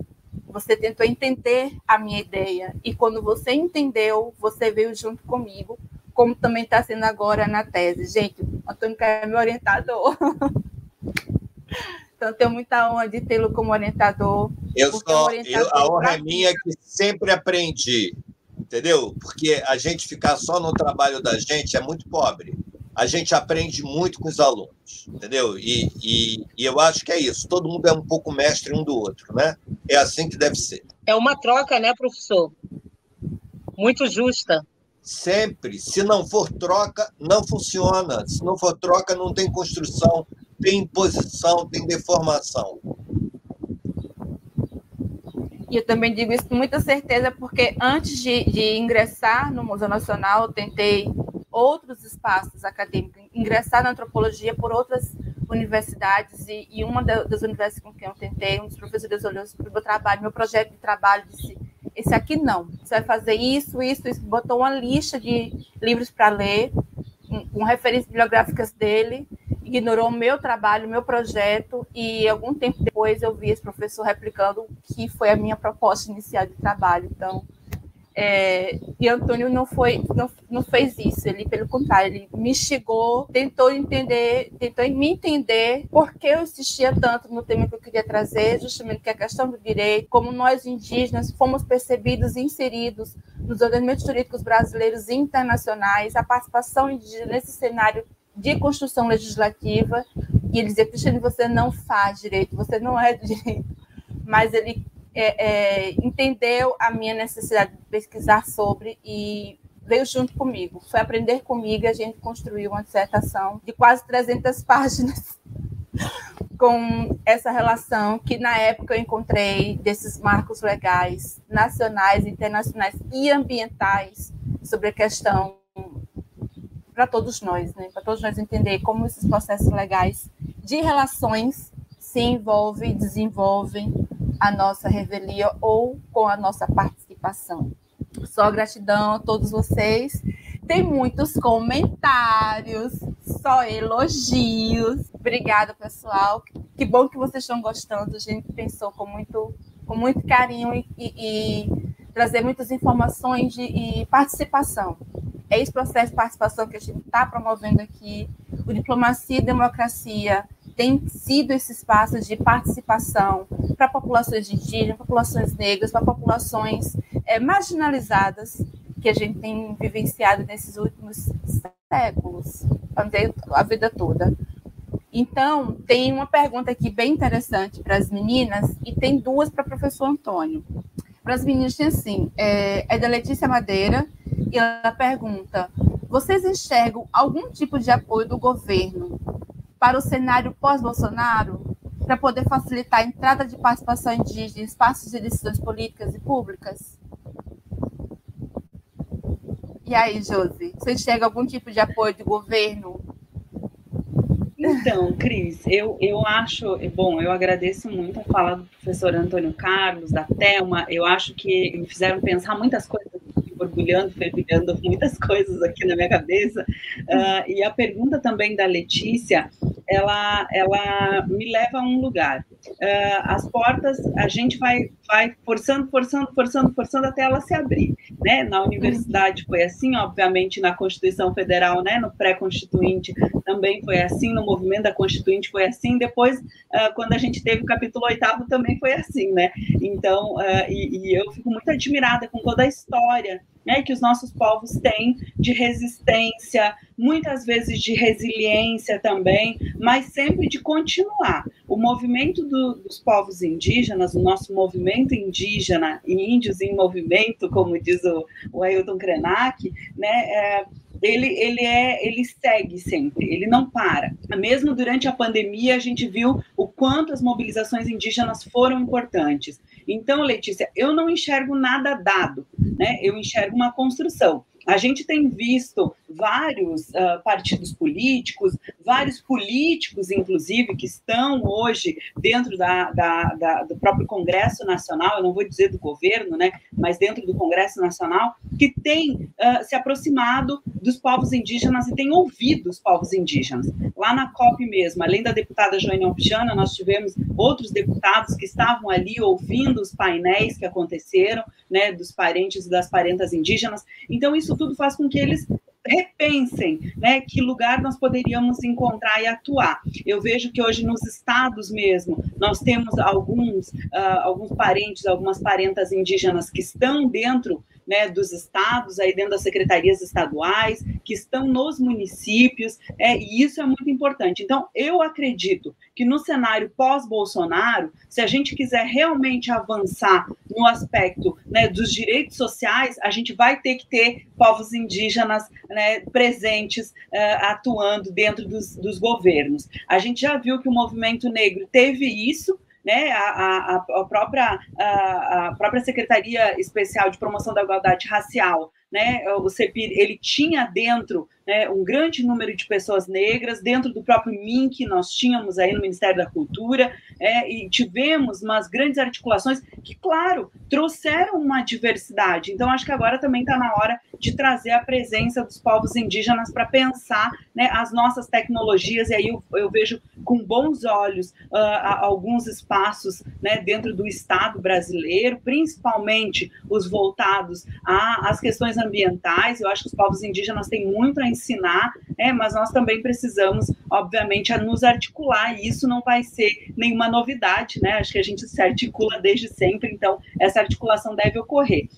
você tentou entender a minha ideia. E quando você entendeu, você veio junto comigo, como também está sendo agora na tese. Gente, o Antônio é meu orientador. Então, tenho muita honra de tê-lo como orientador. Eu só, eu, a honra é minha que sempre aprendi, entendeu? Porque a gente ficar só no trabalho da gente é muito pobre. A gente aprende muito com os alunos, entendeu? E, e, e eu acho que é isso. Todo mundo é um pouco mestre um do outro, né? É assim que deve ser. É uma troca, né, professor? Muito justa. Sempre. Se não for troca, não funciona. Se não for troca, não tem construção tem imposição, tem deformação. E eu também digo isso com muita certeza, porque antes de, de ingressar no Museu Nacional, eu tentei outros espaços acadêmicos, ingressar na antropologia por outras universidades, e, e uma das universidades com quem eu tentei, um dos professores olhou para o meu trabalho, meu projeto de trabalho, disse: esse aqui não, você vai fazer isso, isso, isso, botou uma lista de livros para ler, com referências bibliográficas dele, ignorou o meu trabalho, o meu projeto, e algum tempo depois eu vi esse professor replicando que foi a minha proposta inicial de trabalho. Então, é, e Antônio não foi, não, não fez isso. Ele, pelo contrário, ele me instigou, tentou entender, tentou me entender por que eu insistia tanto no tema que eu queria trazer, justamente que é a questão do direito, como nós indígenas fomos percebidos e inseridos nos ordenamentos jurídicos brasileiros e internacionais, a participação indígena nesse cenário de construção legislativa e ele dizia, Cristiane, você não faz direito, você não é direito, mas ele é, é, entendeu a minha necessidade de pesquisar sobre e veio junto comigo, foi aprender comigo e a gente construiu uma dissertação de quase 300 páginas com essa relação que na época eu encontrei desses marcos legais nacionais, internacionais e ambientais sobre a questão para todos nós, né? Para todos nós entender como esses processos legais de relações se envolvem desenvolvem a nossa revelia ou com a nossa participação. Só gratidão a todos vocês. Tem muitos comentários, só elogios. Obrigada, pessoal. Que bom que vocês estão gostando. A gente pensou com muito, com muito carinho e, e, e trazer muitas informações de, e participação é esse processo de participação que a gente está promovendo aqui. O Diplomacia e Democracia tem sido esse espaço de participação para populações indígenas, populações negras, para populações é, marginalizadas que a gente tem vivenciado nesses últimos séculos, a vida toda. Então, tem uma pergunta aqui bem interessante para as meninas e tem duas para o professor Antônio. Para as meninas tem assim, é, é da Letícia Madeira, e ela pergunta: vocês enxergam algum tipo de apoio do governo para o cenário pós-Bolsonaro para poder facilitar a entrada de participação indígena em espaços de decisões políticas e públicas? E aí, Josi, você enxerga algum tipo de apoio do governo então, Cris, eu, eu acho, bom, eu agradeço muito a fala do professor Antônio Carlos, da Thelma, eu acho que me fizeram pensar muitas coisas borbulhando, fervilhando muitas coisas aqui na minha cabeça. Uh, e a pergunta também da Letícia, ela, ela me leva a um lugar. Uh, as portas, a gente vai, vai forçando, forçando, forçando, forçando até ela se abrir. Né? Na universidade foi assim, obviamente na Constituição Federal, né? no pré-constituinte também foi assim, no movimento da Constituinte foi assim, depois, uh, quando a gente teve o capítulo oitavo, também foi assim, né? Então, e, e eu fico muito admirada com toda a história né, que os nossos povos têm de resistência, muitas vezes de resiliência também, mas sempre de continuar. O movimento do, dos povos indígenas, o nosso movimento indígena e índios em movimento, como diz o, o Ailton Krenak, né, é, ele, ele, é, ele segue sempre, ele não para. Mesmo durante a pandemia, a gente viu o quanto as mobilizações indígenas foram importantes. Então, Letícia, eu não enxergo nada dado, né? Eu enxergo uma construção. A gente tem visto vários uh, partidos políticos, vários políticos, inclusive, que estão hoje dentro da, da, da, do próprio Congresso Nacional, eu não vou dizer do governo, né, mas dentro do Congresso Nacional, que têm uh, se aproximado dos povos indígenas e têm ouvido os povos indígenas. Lá na COP mesmo, além da deputada Joênia Alpichana, nós tivemos outros deputados que estavam ali ouvindo os painéis que aconteceram, né, dos parentes e das parentas indígenas. Então, isso tudo faz com que eles repensem né, que lugar nós poderíamos encontrar e atuar. Eu vejo que hoje nos estados mesmo, nós temos alguns, uh, alguns parentes, algumas parentas indígenas que estão dentro né, dos estados, aí dentro das secretarias estaduais, que estão nos municípios, é, e isso é muito importante. Então, eu acredito que no cenário pós-Bolsonaro, se a gente quiser realmente avançar no aspecto né, dos direitos sociais, a gente vai ter que ter povos indígenas né, presentes, uh, atuando dentro dos, dos governos. A gente já viu que o movimento negro teve isso, né, a, a, a própria, a, a, própria Secretaria Especial de Promoção da Igualdade Racial, né, o CEPIR, ele tinha dentro né, um grande número de pessoas negras, dentro do próprio MINC, nós tínhamos aí no Ministério da Cultura, é, e tivemos umas grandes articulações que, claro, trouxeram uma diversidade. Então, acho que agora também está na hora de trazer a presença dos povos indígenas para pensar né, as nossas tecnologias, e aí eu, eu vejo com bons olhos uh, alguns espaços né, dentro do Estado brasileiro, principalmente os voltados às questões ambientais. Eu acho que os povos indígenas têm muito a ensinar, é, mas nós também precisamos, obviamente, a nos articular, e isso não vai ser nenhuma novidade, né? Acho que a gente se articula desde sempre, então essa articulação deve ocorrer.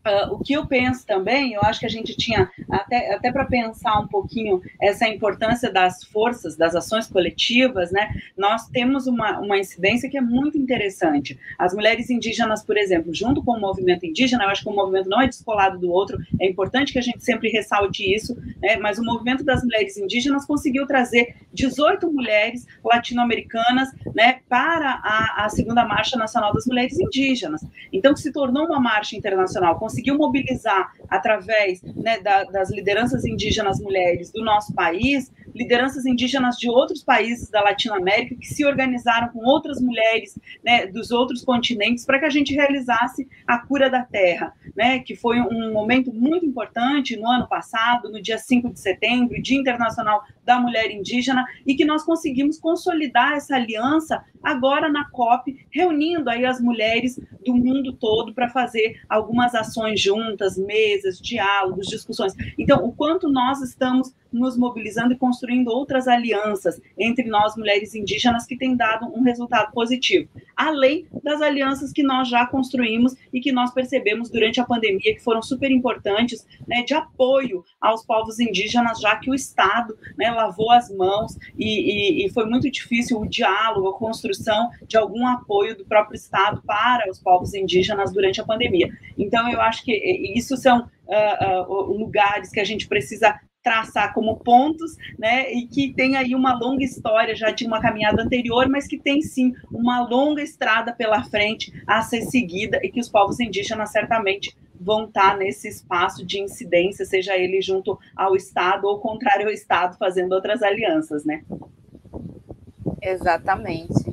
Uh, o que eu penso também, eu acho que a gente tinha, até, até para pensar um pouquinho essa importância das forças, das ações coletivas, né? Nós temos uma, uma incidência que é muito interessante. As mulheres indígenas, por exemplo, junto com o movimento indígena, eu acho que o movimento não é descolado do outro, é importante que a gente sempre ressalte isso, né? Mas o movimento das mulheres indígenas conseguiu trazer 18 mulheres latino-americanas, né, para a, a segunda Marcha Nacional das Mulheres Indígenas. Então, que se tornou uma marcha internacional conseguiu mobilizar através né, da, das lideranças indígenas mulheres do nosso país, lideranças indígenas de outros países da Latinoamérica que se organizaram com outras mulheres né, dos outros continentes para que a gente realizasse a cura da terra, né, que foi um momento muito importante no ano passado, no dia 5 de setembro, Dia Internacional da Mulher Indígena, e que nós conseguimos consolidar essa aliança agora na COP, reunindo aí as mulheres do mundo todo para fazer algumas ações juntas, mesas, diálogos, discussões. Então, o quanto nós estamos nos mobilizando e construindo outras alianças entre nós, mulheres indígenas, que tem dado um resultado positivo, além das alianças que nós já construímos e que nós percebemos durante a pandemia, que foram super importantes, né, de apoio aos povos indígenas, já que o Estado né, lavou as mãos e, e, e foi muito difícil o diálogo, a construção de algum apoio do próprio Estado para os povos indígenas durante a pandemia. Então, eu acho que isso são uh, uh, lugares que a gente precisa traçar como pontos, né, e que tem aí uma longa história já de uma caminhada anterior, mas que tem sim uma longa estrada pela frente a ser seguida e que os povos indígenas certamente vão estar nesse espaço de incidência, seja ele junto ao Estado ou contrário ao Estado, fazendo outras alianças, né? Exatamente.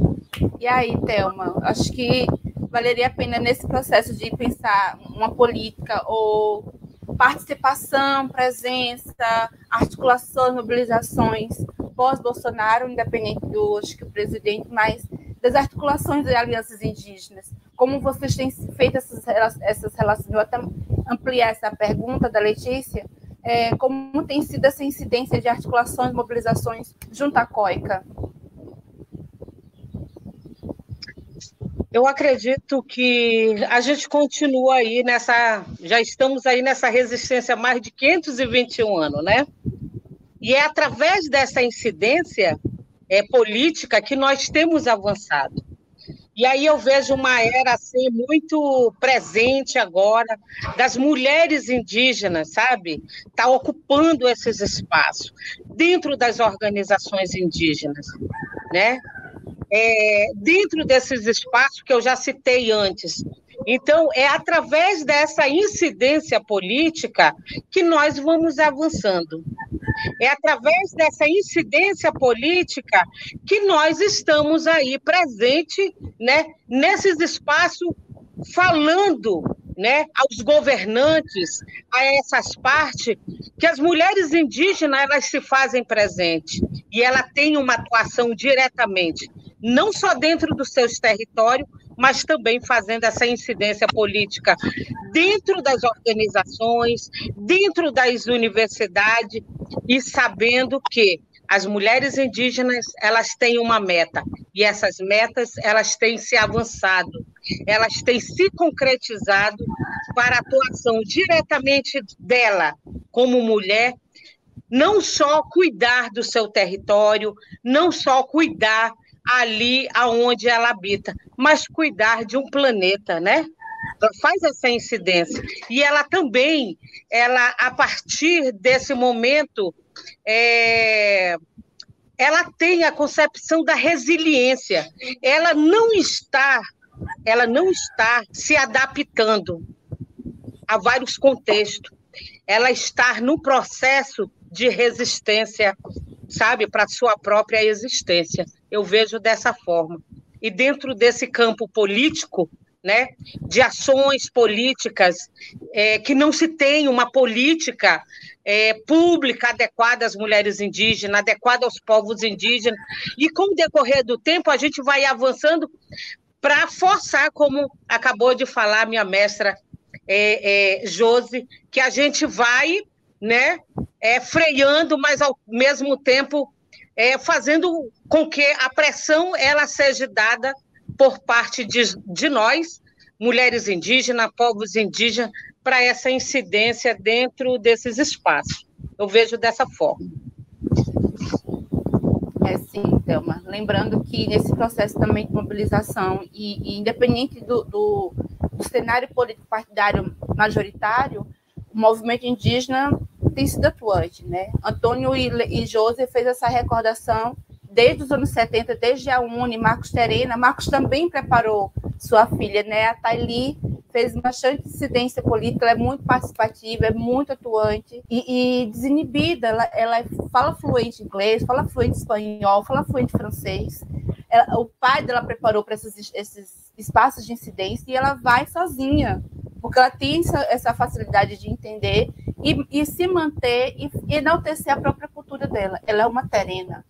E aí, Thelma, acho que valeria a pena nesse processo de pensar uma política ou participação, presença, articulações, mobilizações pós-Bolsonaro, independente do acho que o presidente, mas das articulações de alianças indígenas. Como vocês têm feito essas, essas relações? Vou até ampliar essa pergunta da Letícia. É, como tem sido essa incidência de articulações, mobilizações junto à COICA? Eu acredito que a gente continua aí nessa, já estamos aí nessa resistência há mais de 521 anos, né? E é através dessa incidência é, política que nós temos avançado. E aí eu vejo uma era assim muito presente agora das mulheres indígenas, sabe? Tá ocupando esses espaços dentro das organizações indígenas, né? É, dentro desses espaços que eu já citei antes. Então, é através dessa incidência política que nós vamos avançando. É através dessa incidência política que nós estamos aí presente, né, nesses espaços falando né, aos governantes, a essas partes, que as mulheres indígenas elas se fazem presente e ela tem uma atuação diretamente, não só dentro dos seus territórios, mas também fazendo essa incidência política dentro das organizações, dentro das universidades e sabendo que as mulheres indígenas elas têm uma meta. E essas metas elas têm se avançado, elas têm se concretizado para a atuação diretamente dela como mulher, não só cuidar do seu território, não só cuidar ali aonde ela habita, mas cuidar de um planeta, né? Faz essa incidência e ela também, ela a partir desse momento é, ela tem a concepção da resiliência. Ela não está, ela não está se adaptando a vários contextos. Ela está no processo de resistência, sabe, para sua própria existência. Eu vejo dessa forma. E dentro desse campo político, né, de ações políticas, é, que não se tem uma política é, pública adequada às mulheres indígenas, adequada aos povos indígenas, e com o decorrer do tempo a gente vai avançando para forçar, como acabou de falar minha mestra é, é, Josi, que a gente vai né, é, freando, mas ao mesmo tempo é, fazendo com que a pressão ela seja dada por parte de, de nós, mulheres indígenas, povos indígenas, para essa incidência dentro desses espaços. Eu vejo dessa forma. É sim, Thelma. Lembrando que nesse processo também de mobilização, e, e independente do, do, do cenário político partidário majoritário, o movimento indígena tem sido atuante. Né? Antônio e, e José fez essa recordação desde os anos 70, desde a Uni, Marcos Terena. Marcos também preparou sua filha, né? A Thaili fez bastante incidência política, ela é muito participativa, é muito atuante e, e desinibida. Ela, ela fala fluente inglês, fala fluente espanhol, fala fluente francês. Ela, o pai dela preparou para esses, esses espaços de incidência e ela vai sozinha, porque ela tem essa, essa facilidade de entender e, e se manter e, enaltecer a própria cultura dela. Ela é uma terena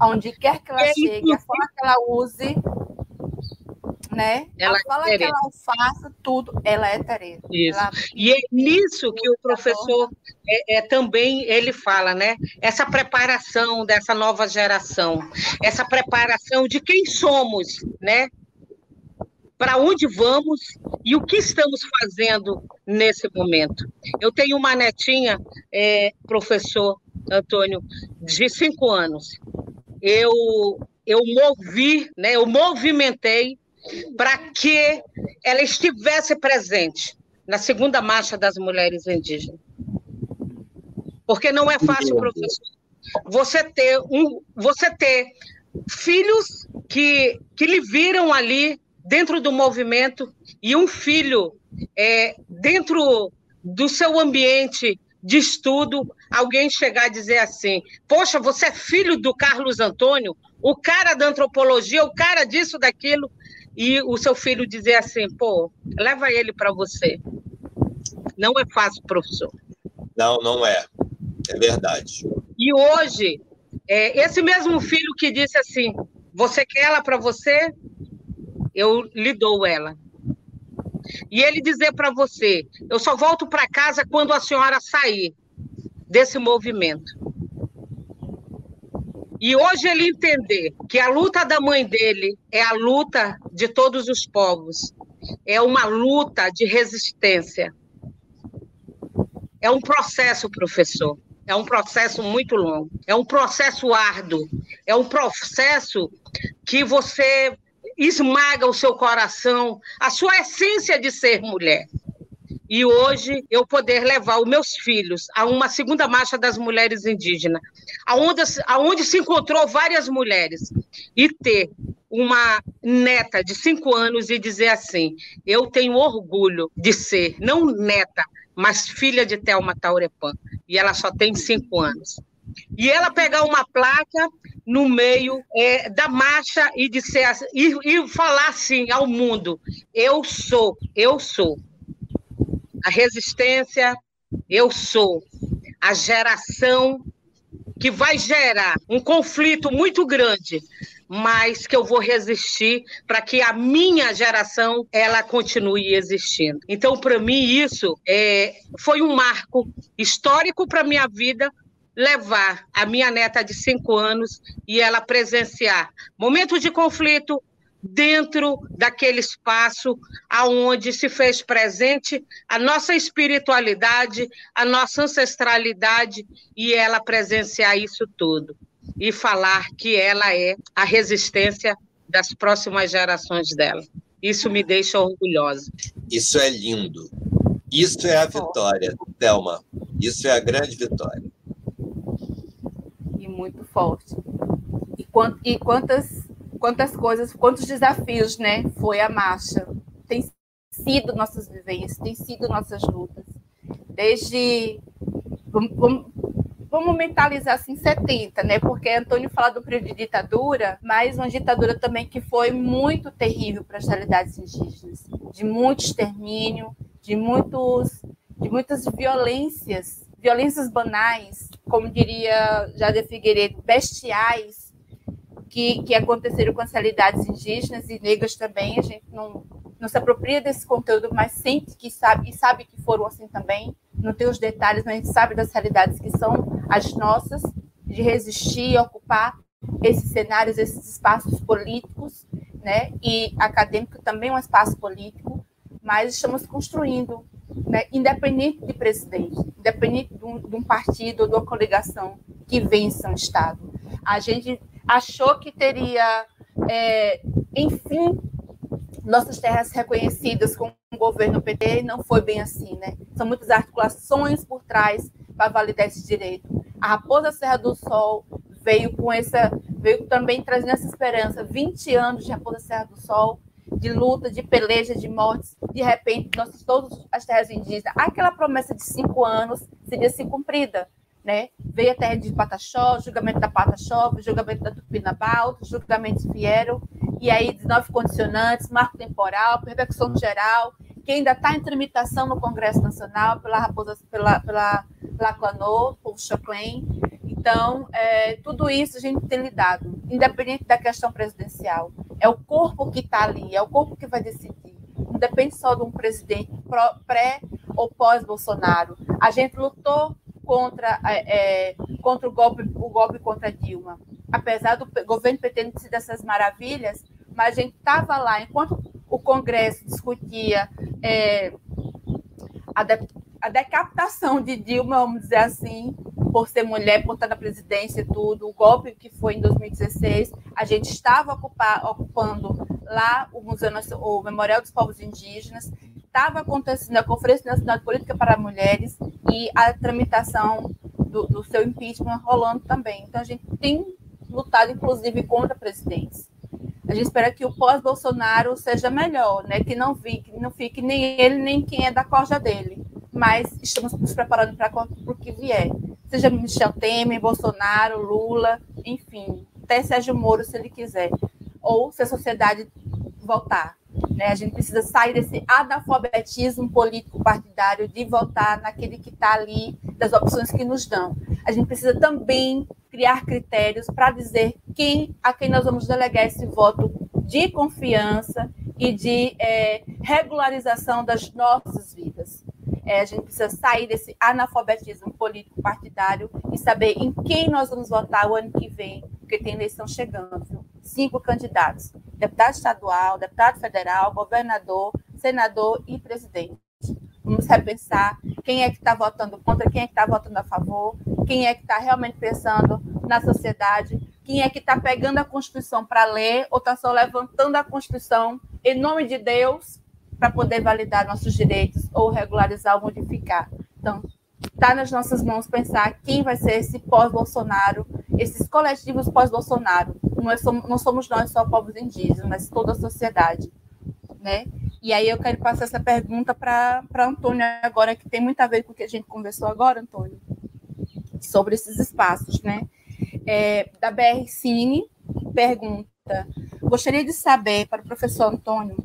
Onde quer que ela é chegue, a forma que ela use, né? Ela a forma é que ela faça tudo, ela é Tereza. Isso. Ela... E é nisso que o professor é, é, também ele fala, né? Essa preparação dessa nova geração, essa preparação de quem somos, né? Para onde vamos e o que estamos fazendo nesse momento. Eu tenho uma netinha, é, professor Antônio, de cinco anos eu, eu movi, né, eu movimentei para que ela estivesse presente na segunda marcha das mulheres indígenas. Porque não é fácil, professor, você ter, um, você ter filhos que, que lhe viram ali dentro do movimento e um filho é, dentro do seu ambiente de estudo, alguém chegar a dizer assim: Poxa, você é filho do Carlos Antônio, o cara da antropologia, o cara disso, daquilo, e o seu filho dizer assim: Pô, leva ele para você. Não é fácil, professor. Não, não é. É verdade. E hoje, é, esse mesmo filho que disse assim: Você quer ela para você? Eu lhe dou ela. E ele dizer para você: eu só volto para casa quando a senhora sair desse movimento. E hoje ele entender que a luta da mãe dele é a luta de todos os povos, é uma luta de resistência. É um processo, professor. É um processo muito longo, é um processo árduo, é um processo que você esmaga o seu coração, a sua essência de ser mulher. E hoje eu poder levar os meus filhos a uma segunda marcha das mulheres indígenas, aonde, aonde se encontrou várias mulheres, e ter uma neta de cinco anos e dizer assim: eu tenho orgulho de ser, não neta, mas filha de Thelma Taurepã. E ela só tem cinco anos. E ela pegar uma placa no meio é, da marcha e, dizer, e, e falar assim ao mundo: eu sou, eu sou. A resistência, eu sou. A geração que vai gerar um conflito muito grande, mas que eu vou resistir para que a minha geração ela continue existindo. Então, para mim isso é, foi um marco histórico para minha vida, levar a minha neta de cinco anos e ela presenciar momentos de conflito dentro daquele espaço aonde se fez presente a nossa espiritualidade, a nossa ancestralidade e ela presenciar isso tudo e falar que ela é a resistência das próximas gerações dela. Isso me deixa orgulhosa. Isso é lindo. Isso é a vitória, Thelma. Isso é a grande vitória muito forte. E, quant, e quantas, quantas coisas, quantos desafios, né? Foi a marcha. Tem sido nossas vivências, tem sido nossas lutas. Desde. Vamos, vamos, vamos mentalizar assim 70, né? Porque Antônio fala do período de ditadura, mas uma ditadura também que foi muito terrível para as realidades indígenas, de muito extermínio, de muitos de muitas violências violências banais, como diria Jade Figueiredo, bestiais, que, que aconteceram com as realidades indígenas e negras também. A gente não, não se apropria desse conteúdo, mas sente que sabe, e sabe que foram assim também. Não tem os detalhes, mas a gente sabe das realidades que são as nossas, de resistir, ocupar esses cenários, esses espaços políticos, né? E acadêmico também é um espaço político, mas estamos construindo né, independente de presidente, independente de um, de um partido ou de uma coligação que vença um Estado. A gente achou que teria, é, enfim, nossas terras reconhecidas com o governo PT, não foi bem assim, né? São muitas articulações por trás para validar esse direito. A Raposa Serra do Sol veio com essa, veio também trazendo essa esperança, 20 anos de Raposa Serra do Sol, de luta, de peleja, de mortes, de repente, nossas, todas as terras indígenas, aquela promessa de cinco anos seria se cumprida. Né? Veio a terra de Pataxó, julgamento da Pataxó, julgamento da Tupinambá, julgamentos vieram, e aí 19 condicionantes, marco temporal, repercussão geral, que ainda está em tramitação no Congresso Nacional pela Raposa, pela, pela, Clanô, por Choclen, então, é, tudo isso a gente tem lidado, independente da questão presidencial. É o corpo que está ali, é o corpo que vai decidir. Não depende só de um presidente pré ou pós-Bolsonaro. A gente lutou contra, é, é, contra o, golpe, o golpe contra Dilma. Apesar do governo PT ter dessas maravilhas, mas a gente estava lá enquanto o Congresso discutia é, a, de, a decapitação de Dilma, vamos dizer assim, por ser mulher, por estar na presidência e tudo, o golpe que foi em 2016, a gente estava ocupar, ocupando lá o Museu o Memorial dos Povos Indígenas, estava acontecendo a Conferência Nacional de Política para Mulheres e a tramitação do, do seu impeachment rolando também. Então, a gente tem lutado, inclusive, contra presidentes. A gente espera que o pós-Bolsonaro seja melhor, né? que não fique, não fique nem ele, nem quem é da corja dele. Mas estamos nos preparando para o que vier seja Michel Temer, Bolsonaro, Lula, enfim, até Sérgio Moro, se ele quiser, ou se a sociedade voltar. Né? A gente precisa sair desse analfabetismo político partidário de votar naquele que está ali, das opções que nos dão. A gente precisa também criar critérios para dizer quem a quem nós vamos delegar esse voto de confiança e de é, regularização das nossas vidas. É, a gente precisa sair desse analfabetismo político partidário e saber em quem nós vamos votar o ano que vem, porque tem eleição chegando. Cinco candidatos: deputado estadual, deputado federal, governador, senador e presidente. Vamos repensar quem é que está votando contra, quem é que está votando a favor, quem é que está realmente pensando na sociedade, quem é que está pegando a Constituição para ler ou está só levantando a Constituição em nome de Deus para poder validar nossos direitos ou regularizar ou modificar. Então, está nas nossas mãos pensar quem vai ser esse pós-Bolsonaro, esses coletivos pós-Bolsonaro, não, é, não somos nós só povos indígenas, mas toda a sociedade, né? E aí eu quero passar essa pergunta para Antônio agora, que tem muito a ver com o que a gente conversou agora, Antônio, sobre esses espaços, né? É, da BR Cine, pergunta, gostaria de saber para o professor Antônio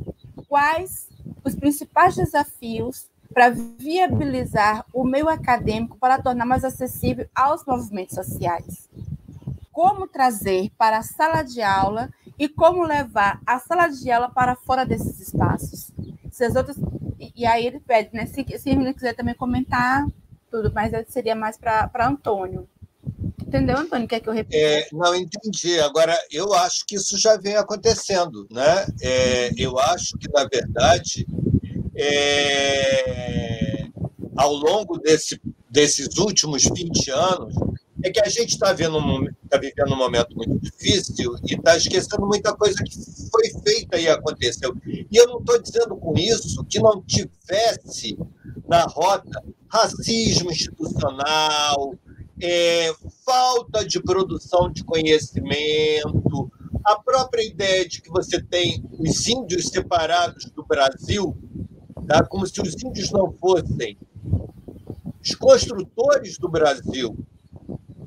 quais os principais desafios para viabilizar o meio acadêmico para tornar mais acessível aos movimentos sociais. Como trazer para a sala de aula e como levar a sala de aula para fora desses espaços. Se as outras, e aí ele pede, né? Se, se ele quiser também comentar tudo, mas seria mais para Antônio. Entendeu, Antônio? Quer que eu repita? É, não, entendi. Agora, eu acho que isso já vem acontecendo. Né? É, eu acho que, na verdade, é, ao longo desse, desses últimos 20 anos, é que a gente está um, tá vivendo um momento muito difícil e está esquecendo muita coisa que foi feita e aconteceu. E eu não estou dizendo com isso que não tivesse na rota racismo institucional, é, falta de produção de conhecimento, a própria ideia de que você tem os índios separados do Brasil, tá? como se os índios não fossem os construtores do Brasil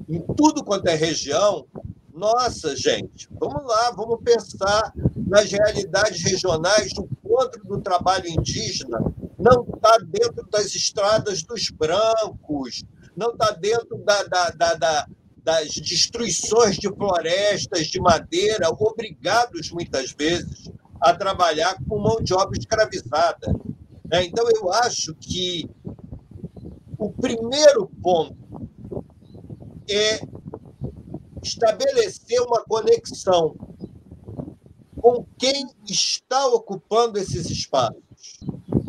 em tudo quanto é região. Nossa, gente, vamos lá, vamos pensar nas realidades regionais do encontro do trabalho indígena. Não está dentro das estradas dos brancos, não está dentro da, da, da, da, das destruições de florestas de madeira, obrigados muitas vezes a trabalhar com mão de obra escravizada. Né? Então, eu acho que o primeiro ponto é estabelecer uma conexão com quem está ocupando esses espaços.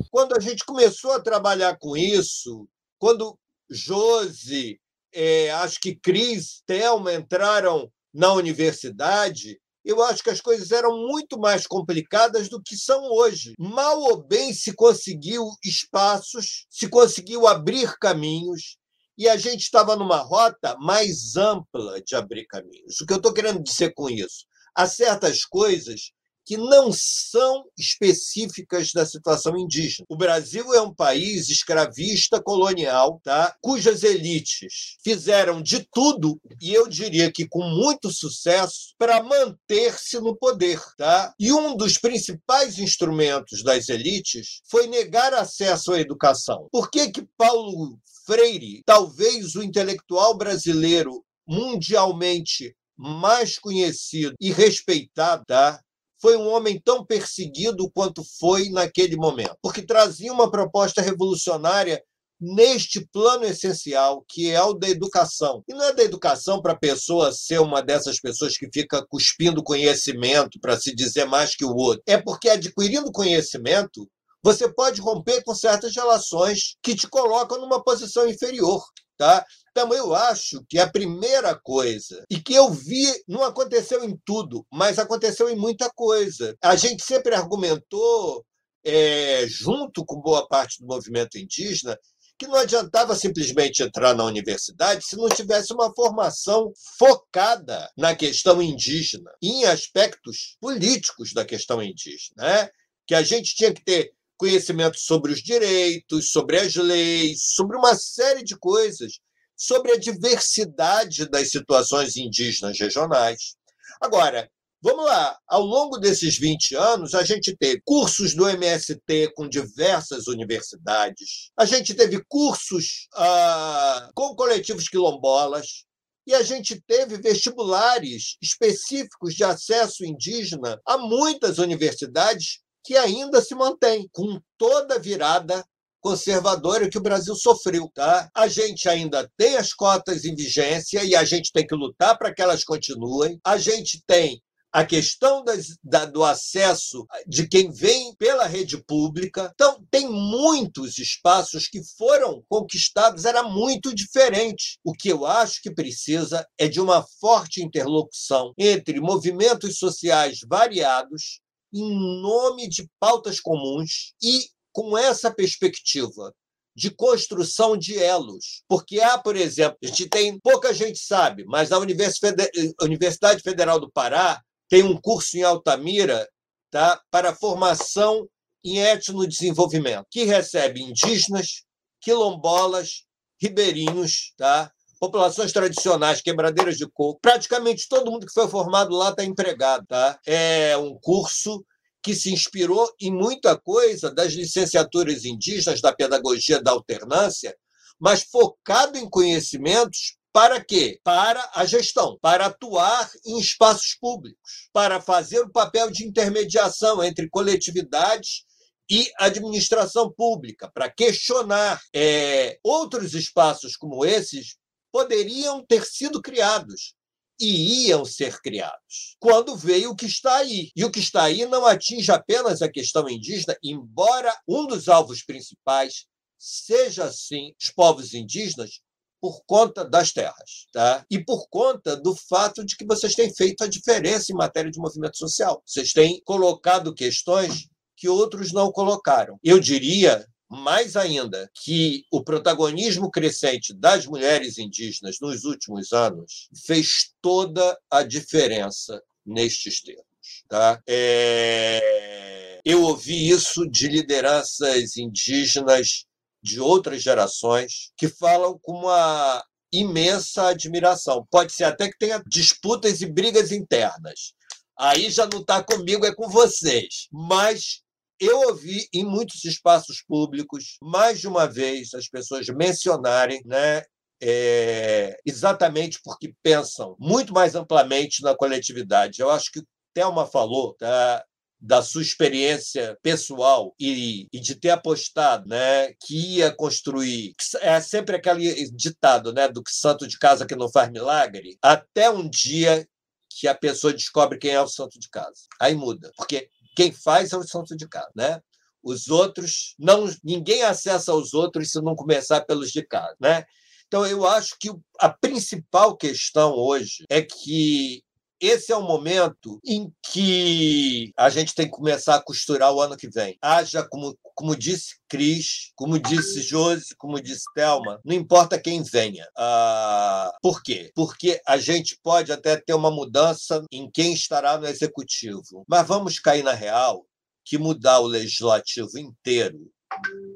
Quando a gente começou a trabalhar com isso, quando Josi, é, acho que Cris, Thelma entraram na universidade, eu acho que as coisas eram muito mais complicadas do que são hoje. Mal ou bem se conseguiu espaços, se conseguiu abrir caminhos, e a gente estava numa rota mais ampla de abrir caminhos. O que eu estou querendo dizer com isso? Há certas coisas que não são específicas da situação indígena. O Brasil é um país escravista colonial, tá? cujas elites fizeram de tudo, e eu diria que com muito sucesso, para manter-se no poder. Tá? E um dos principais instrumentos das elites foi negar acesso à educação. Por que, que Paulo Freire, talvez o intelectual brasileiro mundialmente mais conhecido e respeitado, tá? Foi um homem tão perseguido quanto foi naquele momento, porque trazia uma proposta revolucionária neste plano essencial, que é o da educação. E não é da educação para a pessoa ser uma dessas pessoas que fica cuspindo conhecimento para se dizer mais que o outro. É porque adquirindo conhecimento, você pode romper com certas relações que te colocam numa posição inferior. Tá? Então, eu acho que a primeira coisa, e que eu vi, não aconteceu em tudo, mas aconteceu em muita coisa. A gente sempre argumentou, é, junto com boa parte do movimento indígena, que não adiantava simplesmente entrar na universidade se não tivesse uma formação focada na questão indígena, em aspectos políticos da questão indígena. Né? Que a gente tinha que ter conhecimento sobre os direitos, sobre as leis, sobre uma série de coisas sobre a diversidade das situações indígenas regionais. Agora, vamos lá, ao longo desses 20 anos, a gente teve cursos do MST com diversas universidades, a gente teve cursos ah, com coletivos quilombolas, e a gente teve vestibulares específicos de acesso indígena a muitas universidades que ainda se mantêm, com toda virada conservadora que o Brasil sofreu. Tá? A gente ainda tem as cotas em vigência e a gente tem que lutar para que elas continuem. A gente tem a questão das, da, do acesso de quem vem pela rede pública. Então, tem muitos espaços que foram conquistados, era muito diferente. O que eu acho que precisa é de uma forte interlocução entre movimentos sociais variados, em nome de pautas comuns e com essa perspectiva de construção de elos. Porque há, por exemplo, a gente tem, pouca gente sabe, mas a Universidade Federal do Pará tem um curso em Altamira tá, para formação em etnodesenvolvimento, que recebe indígenas, quilombolas, ribeirinhos, tá? populações tradicionais, quebradeiras de coco. Praticamente todo mundo que foi formado lá está empregado. Tá? É um curso que se inspirou em muita coisa das licenciaturas indígenas, da pedagogia da alternância, mas focado em conhecimentos para quê? Para a gestão, para atuar em espaços públicos, para fazer o papel de intermediação entre coletividades e administração pública, para questionar é, outros espaços como esses poderiam ter sido criados e iam ser criados. Quando veio o que está aí. E o que está aí não atinge apenas a questão indígena, embora um dos alvos principais seja, sim, os povos indígenas, por conta das terras, tá? E por conta do fato de que vocês têm feito a diferença em matéria de movimento social. Vocês têm colocado questões que outros não colocaram. Eu diria mais ainda que o protagonismo crescente das mulheres indígenas nos últimos anos fez toda a diferença nestes termos. Tá? É... Eu ouvi isso de lideranças indígenas de outras gerações que falam com uma imensa admiração. Pode ser até que tenha disputas e brigas internas. Aí já não está comigo, é com vocês. Mas eu ouvi em muitos espaços públicos, mais de uma vez, as pessoas mencionarem né, é, exatamente porque pensam muito mais amplamente na coletividade. Eu acho que Thelma falou tá, da sua experiência pessoal e, e, de ter apostado né, que ia construir. É sempre aquele ditado né, do que santo de casa que não faz milagre, até um dia que a pessoa descobre quem é o santo de casa. Aí muda, porque quem faz é o santo de casa, né? Os outros, não, ninguém acessa os outros se não começar pelos de casa, né? Então, eu acho que a principal questão hoje é que esse é o momento em que a gente tem que começar a costurar o ano que vem. Haja, como, como disse Cris, como disse Josi, como disse Thelma, não importa quem venha. Ah, por quê? Porque a gente pode até ter uma mudança em quem estará no executivo, mas vamos cair na real que mudar o legislativo inteiro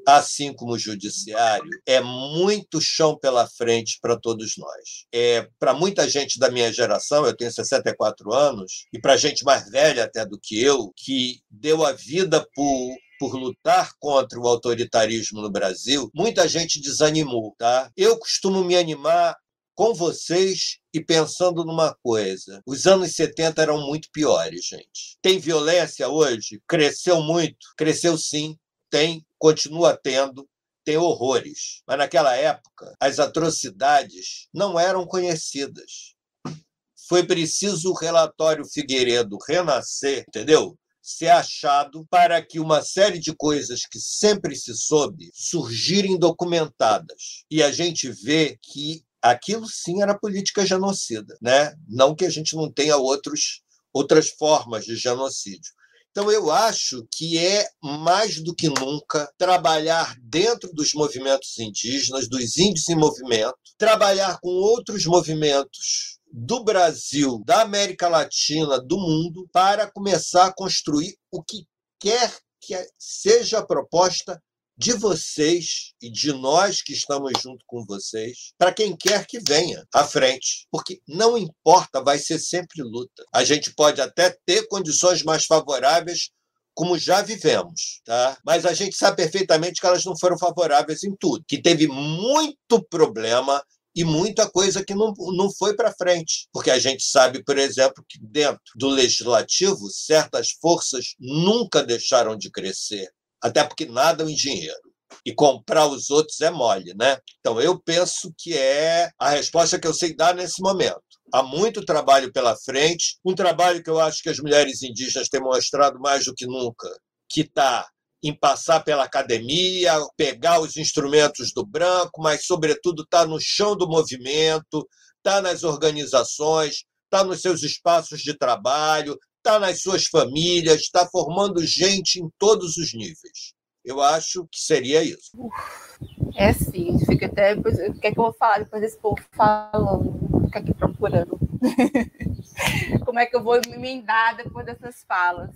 assim como o judiciário, é muito chão pela frente para todos nós. É, para muita gente da minha geração, eu tenho 64 anos, e para gente mais velha até do que eu, que deu a vida por por lutar contra o autoritarismo no Brasil, muita gente desanimou, tá? Eu costumo me animar com vocês e pensando numa coisa. Os anos 70 eram muito piores, gente. Tem violência hoje? Cresceu muito? Cresceu sim. Tem continua tendo, tem horrores. Mas naquela época, as atrocidades não eram conhecidas. Foi preciso o relatório Figueiredo renascer, entendeu? Ser achado para que uma série de coisas que sempre se soube surgirem documentadas. E a gente vê que aquilo sim era política genocida, né? Não que a gente não tenha outros outras formas de genocídio, então, eu acho que é, mais do que nunca, trabalhar dentro dos movimentos indígenas, dos índios em movimento, trabalhar com outros movimentos do Brasil, da América Latina, do mundo, para começar a construir o que quer que seja a proposta de vocês e de nós que estamos junto com vocês, para quem quer que venha à frente. Porque não importa, vai ser sempre luta. A gente pode até ter condições mais favoráveis, como já vivemos, tá? Mas a gente sabe perfeitamente que elas não foram favoráveis em tudo, que teve muito problema e muita coisa que não, não foi para frente. Porque a gente sabe, por exemplo, que dentro do legislativo, certas forças nunca deixaram de crescer até porque nada é um dinheiro. E comprar os outros é mole, né? Então, eu penso que é a resposta que eu sei dar nesse momento. Há muito trabalho pela frente, um trabalho que eu acho que as mulheres indígenas têm mostrado mais do que nunca, que está em passar pela academia, pegar os instrumentos do branco, mas, sobretudo, está no chão do movimento, está nas organizações, está nos seus espaços de trabalho, está nas suas famílias, está formando gente em todos os níveis. Eu acho que seria isso. É sim, fica até. O que é que eu vou falar depois desse povo falando? Fica aqui procurando. Como é que eu vou me emendar depois dessas falas?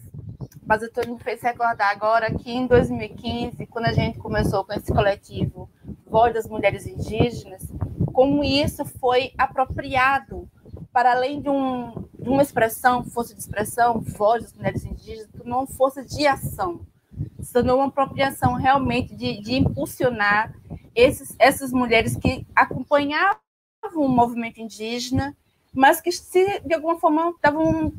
Mas eu estou me fez recordar agora que em 2015, quando a gente começou com esse coletivo Voz das Mulheres Indígenas, como isso foi apropriado para além de, um, de uma expressão, força de expressão, voz das mulheres indígenas, tornou força de ação. Se tornou uma apropriação realmente de, de impulsionar esses, essas mulheres que acompanhavam o movimento indígena, mas que se, de alguma forma estavam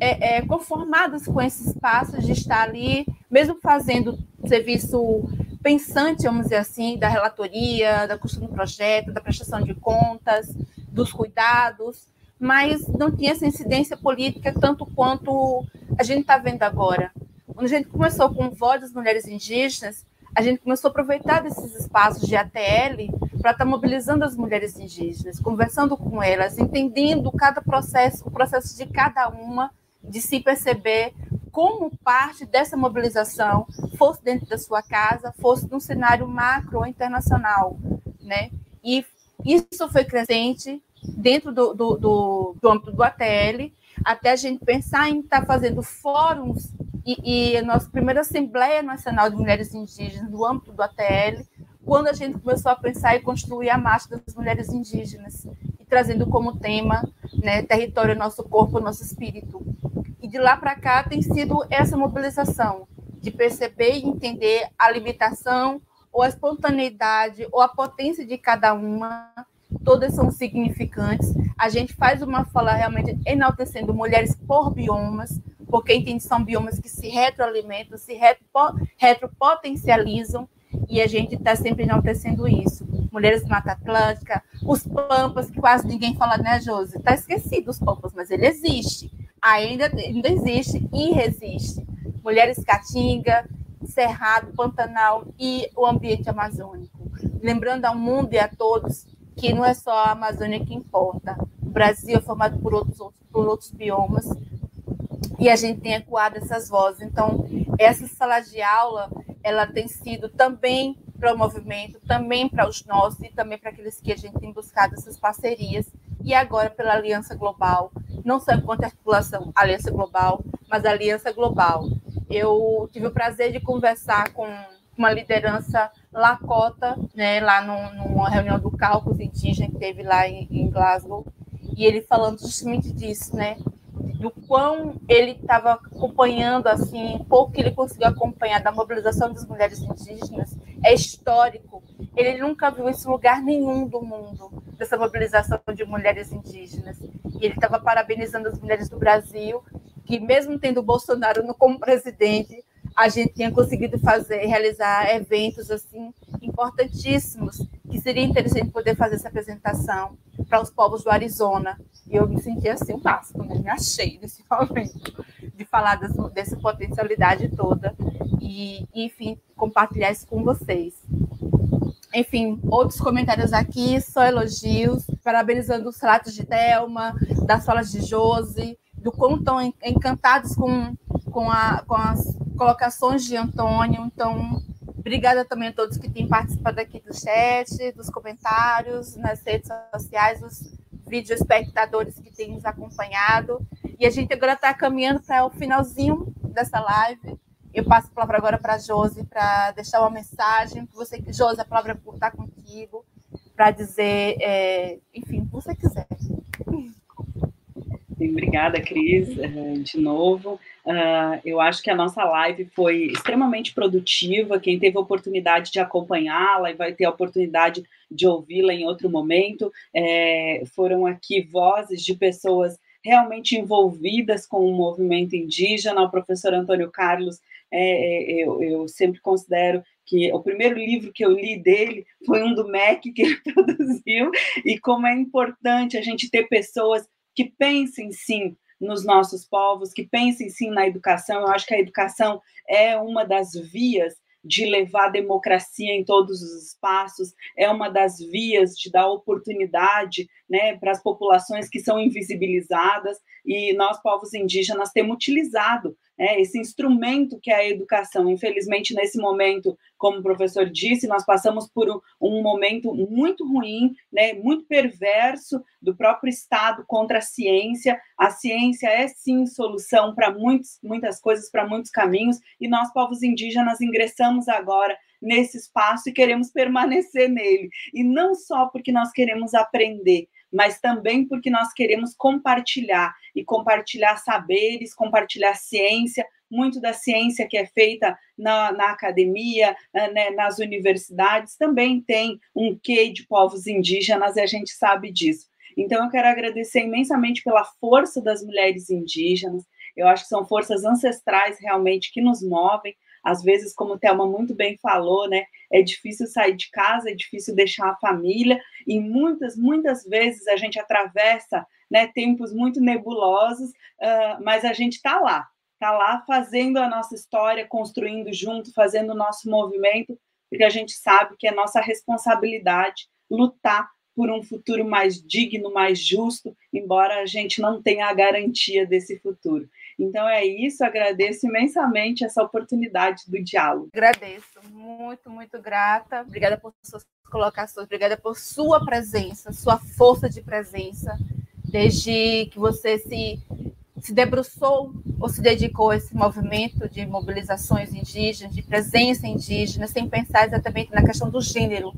é, é, conformadas com esse espaço de estar ali, mesmo fazendo serviço pensante, vamos dizer assim, da relatoria, da construção do projeto, da prestação de contas, dos cuidados, mas não tinha essa incidência política tanto quanto a gente está vendo agora. Quando a gente começou com Voz das Mulheres Indígenas, a gente começou a aproveitar desses espaços de ATL para estar tá mobilizando as mulheres indígenas, conversando com elas, entendendo cada processo, o processo de cada uma, de se perceber como parte dessa mobilização, fosse dentro da sua casa, fosse num cenário macro ou internacional, né? E isso foi crescente dentro do, do, do, do âmbito do ATL, até a gente pensar em estar tá fazendo fóruns e, e, a nossa primeira Assembleia Nacional de Mulheres Indígenas no âmbito do ATL, quando a gente começou a pensar em construir a Marcha das Mulheres Indígenas, e trazendo como tema né, território, nosso corpo, nosso espírito. E de lá para cá tem sido essa mobilização, de perceber e entender a limitação, ou a espontaneidade, ou a potência de cada uma, todas são significantes. A gente faz uma fala realmente enaltecendo mulheres por biomas, porque entende são biomas que se retroalimentam, se retropotencializam, e a gente está sempre enaltecendo isso. Mulheres da Mata Atlântica, os Pampas, que quase ninguém fala, né, Josi? Está esquecido os Pampas, mas ele existe. Ainda, ainda existe e resiste. Mulheres Caatinga, Cerrado, Pantanal e o ambiente amazônico. Lembrando ao mundo e a todos que não é só a Amazônia que importa. O Brasil é formado por outros, por outros biomas e a gente tem ecoado essas vozes. Então, essa sala de aula, ela tem sido também para o movimento, também para os nossos e também para aqueles que a gente tem buscado essas parcerias e agora pela Aliança Global, não só enquanto articulação Aliança Global, mas Aliança Global. Eu tive o prazer de conversar com uma liderança Lakota, né, lá no, numa reunião do Cálculo Indígena que teve lá em, em Glasgow, e ele falando justamente disso, né, do quão ele estava acompanhando, assim, pouco que ele conseguiu acompanhar da mobilização das mulheres indígenas, é histórico. Ele nunca viu esse lugar nenhum do mundo, dessa mobilização de mulheres indígenas. E ele estava parabenizando as mulheres do Brasil, que mesmo tendo Bolsonaro como presidente, a gente tinha conseguido fazer, realizar eventos assim importantíssimos, que seria interessante poder fazer essa apresentação para os povos do Arizona. E eu me senti assim um máximo, né? me achei nesse momento de falar dessa, dessa potencialidade toda e, enfim, compartilhar isso com vocês. Enfim, outros comentários aqui, só elogios, parabenizando os relatos de Thelma, das falas de Josi, do quão estão encantados com, com, a, com as colocações de Antônio. Então, obrigada também a todos que têm participado aqui do chat, dos comentários, nas redes sociais, os vídeo espectadores que têm nos acompanhado. E a gente agora está caminhando para o finalzinho dessa live. Eu passo a palavra agora para a Josi para deixar uma mensagem. Você, Josi, a palavra está contigo para dizer, é, enfim, o que você quiser. Obrigada, Cris, eh, de novo. Uh, eu acho que a nossa live foi extremamente produtiva. Quem teve a oportunidade de acompanhá-la e vai ter a oportunidade de ouvi-la em outro momento, é, foram aqui vozes de pessoas realmente envolvidas com o movimento indígena. O professor Antônio Carlos, é, eu, eu sempre considero que o primeiro livro que eu li dele foi um do MEC que ele produziu, e como é importante a gente ter pessoas que pensem sim nos nossos povos, que pensem sim na educação. Eu acho que a educação é uma das vias de levar democracia em todos os espaços, é uma das vias de dar oportunidade né, para as populações que são invisibilizadas, e nós, povos indígenas, temos utilizado né, esse instrumento que é a educação. Infelizmente, nesse momento, como o professor disse, nós passamos por um, momento muito ruim, né, muito perverso do próprio Estado contra a ciência. A ciência é sim solução para muitas coisas, para muitos caminhos, e nós, povos indígenas, ingressamos agora nesse espaço e queremos permanecer nele. E não só porque nós queremos aprender, mas também porque nós queremos compartilhar e compartilhar saberes, compartilhar ciência, muito da ciência que é feita na, na academia, né, nas universidades, também tem um quê de povos indígenas e a gente sabe disso. Então, eu quero agradecer imensamente pela força das mulheres indígenas. Eu acho que são forças ancestrais realmente que nos movem. Às vezes, como o Thelma muito bem falou, né, é difícil sair de casa, é difícil deixar a família, e muitas, muitas vezes a gente atravessa né, tempos muito nebulosos, uh, mas a gente está lá, está lá fazendo a nossa história, construindo junto, fazendo o nosso movimento, porque a gente sabe que é nossa responsabilidade lutar por um futuro mais digno, mais justo, embora a gente não tenha a garantia desse futuro. Então é isso, agradeço imensamente essa oportunidade do diálogo. Agradeço, muito, muito grata. Obrigada por suas colocações, obrigada por sua presença, sua força de presença, desde que você se, se debruçou ou se dedicou a esse movimento de mobilizações indígenas, de presença indígena, sem pensar exatamente na questão do gênero,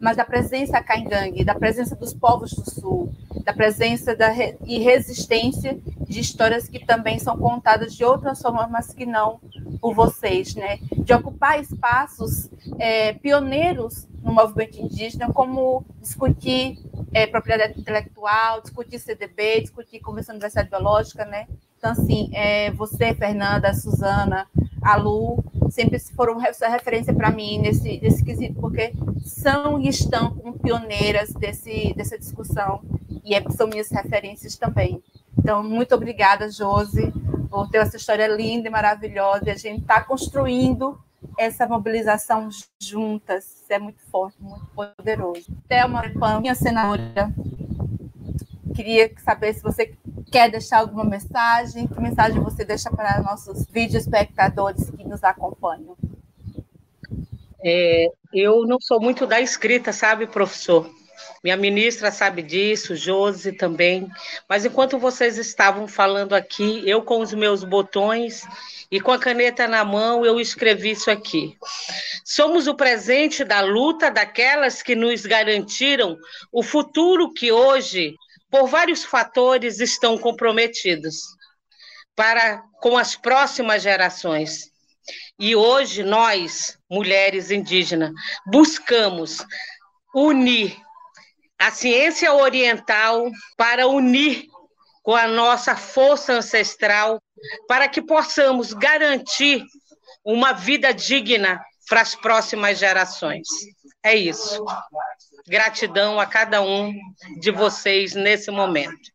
mas da presença caingangue, da presença dos povos do Sul, da presença da re e resistência de histórias que também são contadas de outras formas, mas que não por vocês, né? De ocupar espaços é, pioneiros no movimento indígena, como discutir é, propriedade intelectual, discutir CDB, discutir Convenção de Universidade Biológica, né? Então, assim, é, você, Fernanda, Suzana, a Lu, sempre foram referência para mim nesse, nesse quesito, porque são e estão como pioneiras desse, dessa discussão e é, são minhas referências também. Então, muito obrigada, Josi, por ter essa história linda e maravilhosa. E a gente está construindo essa mobilização juntas. É muito forte, muito poderoso. Thelma minha senadora, queria saber se você quer deixar alguma mensagem. Que mensagem você deixa para nossos vídeo espectadores que nos acompanham? É, eu não sou muito da escrita, sabe, professor? Minha ministra sabe disso, Josi também. Mas enquanto vocês estavam falando aqui, eu com os meus botões e com a caneta na mão, eu escrevi isso aqui. Somos o presente da luta daquelas que nos garantiram o futuro que hoje, por vários fatores, estão comprometidos para com as próximas gerações. E hoje nós, mulheres indígenas, buscamos unir a ciência oriental para unir com a nossa força ancestral, para que possamos garantir uma vida digna para as próximas gerações. É isso. Gratidão a cada um de vocês nesse momento.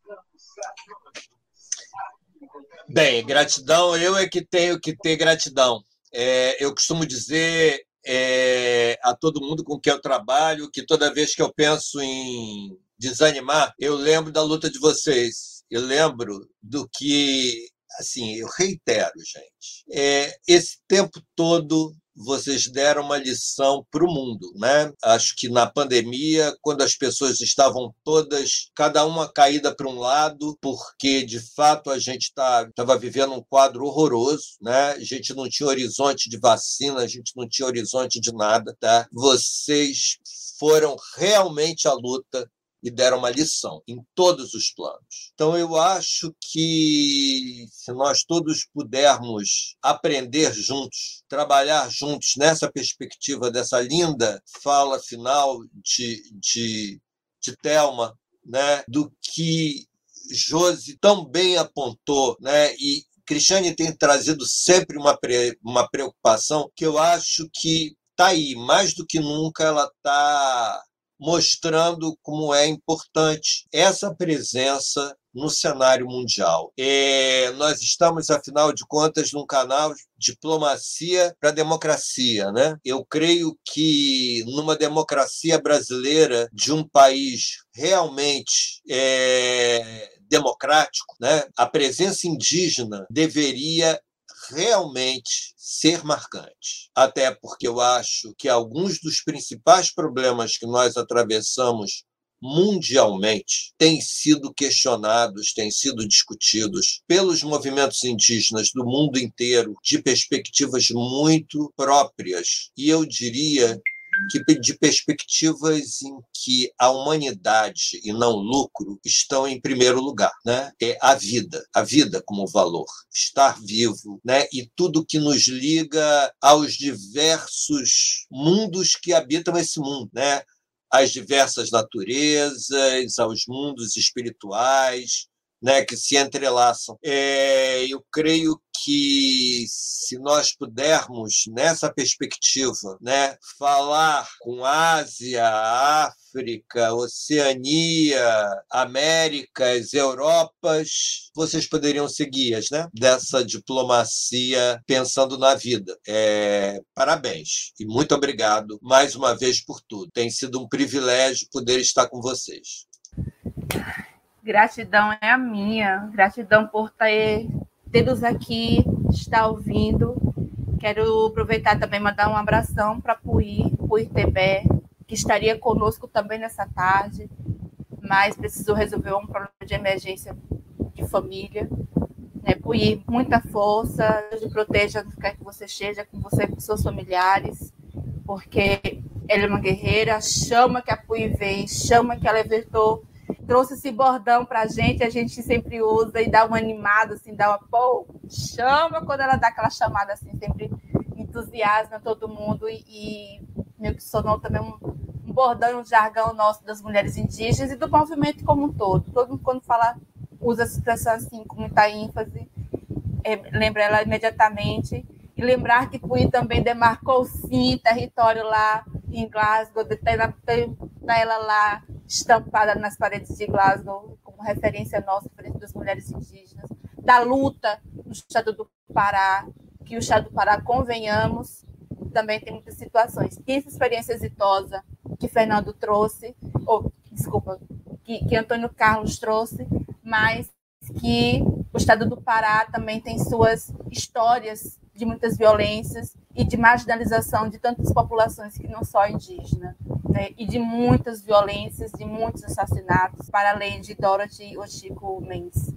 Bem, gratidão, eu é que tenho que ter gratidão. É, eu costumo dizer é, a todo mundo com quem eu trabalho que toda vez que eu penso em desanimar, eu lembro da luta de vocês. Eu lembro do que, assim, eu reitero, gente. É, esse tempo todo vocês deram uma lição para o mundo, né? Acho que na pandemia, quando as pessoas estavam todas, cada uma caída para um lado, porque de fato a gente estava tá, vivendo um quadro horroroso, né? A gente não tinha horizonte de vacina, a gente não tinha horizonte de nada, tá? Vocês foram realmente à luta e deram uma lição em todos os planos. Então, eu acho que se nós todos pudermos aprender juntos, trabalhar juntos nessa perspectiva dessa linda fala final de, de, de Thelma, né, do que Josi tão bem apontou, né, e Cristiane tem trazido sempre uma, pre, uma preocupação que eu acho que está aí, mais do que nunca ela está mostrando como é importante essa presença no cenário mundial. É, nós estamos, afinal de contas, num canal diplomacia para democracia, né? Eu creio que numa democracia brasileira de um país realmente é, democrático, né? A presença indígena deveria realmente ser marcante. Até porque eu acho que alguns dos principais problemas que nós atravessamos mundialmente têm sido questionados, têm sido discutidos pelos movimentos indígenas do mundo inteiro de perspectivas muito próprias e eu diria que de perspectivas em que a humanidade e não o lucro estão em primeiro lugar, né? É a vida, a vida como valor, estar vivo, né? E tudo que nos liga aos diversos mundos que habitam esse mundo, né? Às diversas naturezas, aos mundos espirituais, né, que se entrelaçam. É, eu creio que se nós pudermos, nessa perspectiva, né, falar com Ásia, África, Oceania, Américas, Europas, vocês poderiam ser guias né, dessa diplomacia pensando na vida. É, parabéns e muito obrigado mais uma vez por tudo. Tem sido um privilégio poder estar com vocês. Gratidão é a minha. Gratidão por ter, tê-los aqui, estar ouvindo. Quero aproveitar também mandar um abração para Puí, Puí Tebé, que estaria conosco também nessa tarde, mas precisou resolver um problema de emergência de família. Né, muita força, Deus proteja onde quer que você esteja, com você, com seus familiares, porque ela é uma guerreira, chama que a Puí vem, chama que ela levantou trouxe esse bordão para a gente, a gente sempre usa e dá uma animada, assim, dá uma pô, chama quando ela dá aquela chamada, assim, sempre entusiasma todo mundo e, e meio que sonou também um, um bordão, um jargão nosso das mulheres indígenas e do movimento como um todo. Todo mundo, quando fala, usa essa expressão assim, com muita ênfase, é, lembra ela imediatamente. E lembrar que Puí também demarcou, sim, território lá em Glasgow, tem, ela lá estampada nas paredes de Glasgow como referência nossa, frente das mulheres indígenas, da luta no estado do Pará, que o estado do Pará, convenhamos, também tem muitas situações. E essa experiência exitosa que Fernando trouxe, ou, desculpa, que, que Antônio Carlos trouxe, mas que o estado do Pará também tem suas histórias de muitas violências e de marginalização de tantas populações que não só indígena, né? e de muitas violências, de muitos assassinatos, para além de Dorothy ou Chico Mendes.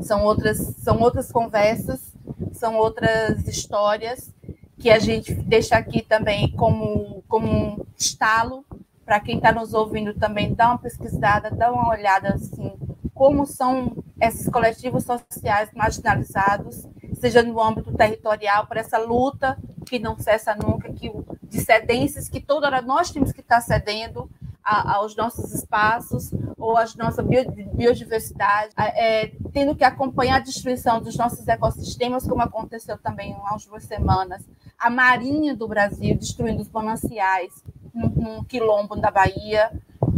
São outras, são outras conversas, são outras histórias que a gente deixa aqui também como, como um estalo para quem está nos ouvindo também dar uma pesquisada, dar uma olhada assim, como são esses coletivos sociais marginalizados seja no âmbito territorial, por essa luta que não cessa nunca, que de cedências que toda hora nós temos que estar cedendo a, aos nossos espaços ou às nossa biodiversidade, é, tendo que acompanhar a destruição dos nossos ecossistemas, como aconteceu também há umas duas semanas, a marinha do Brasil destruindo os mananciais no, quilombo da Bahia,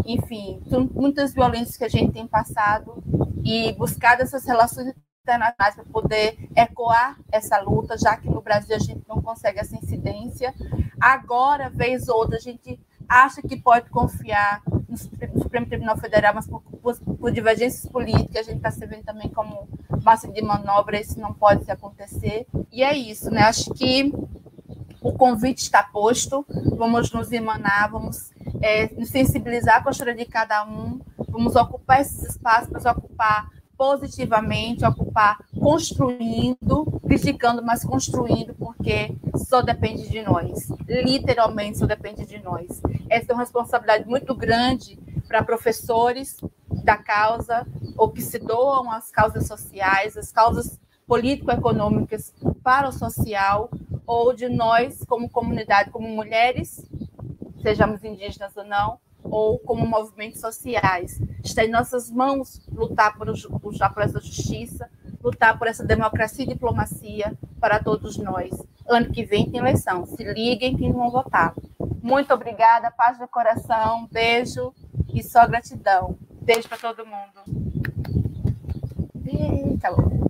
enfim, são muitas violências que a gente tem passado e buscado essas relações internacionais para poder ecoar essa luta, já que no Brasil a gente não consegue essa incidência. Agora, vez ou outra, a gente acha que pode confiar no Supremo Tribunal Federal, mas por, por, por divergências políticas, a gente está servindo também como massa de manobra, isso não pode acontecer. E é isso, né? Acho que o convite está posto, vamos nos emanar, vamos é, nos sensibilizar com a história de cada um, vamos ocupar esses espaços, vamos ocupar positivamente, ocupar construindo, criticando, mas construindo, porque só depende de nós. Literalmente só depende de nós. Essa é uma responsabilidade muito grande para professores da causa, ou que se doam às causas sociais, às causas político-econômicas para o social, ou de nós, como comunidade, como mulheres, sejamos indígenas ou não, ou como movimentos sociais. Está em nossas mãos lutar por, lutar por essa justiça, lutar por essa democracia e diplomacia para todos nós. Ano que vem tem eleição. Se liguem que vão votar. Muito obrigada, paz do coração, beijo e só gratidão. Beijo para todo mundo. Eita, bom.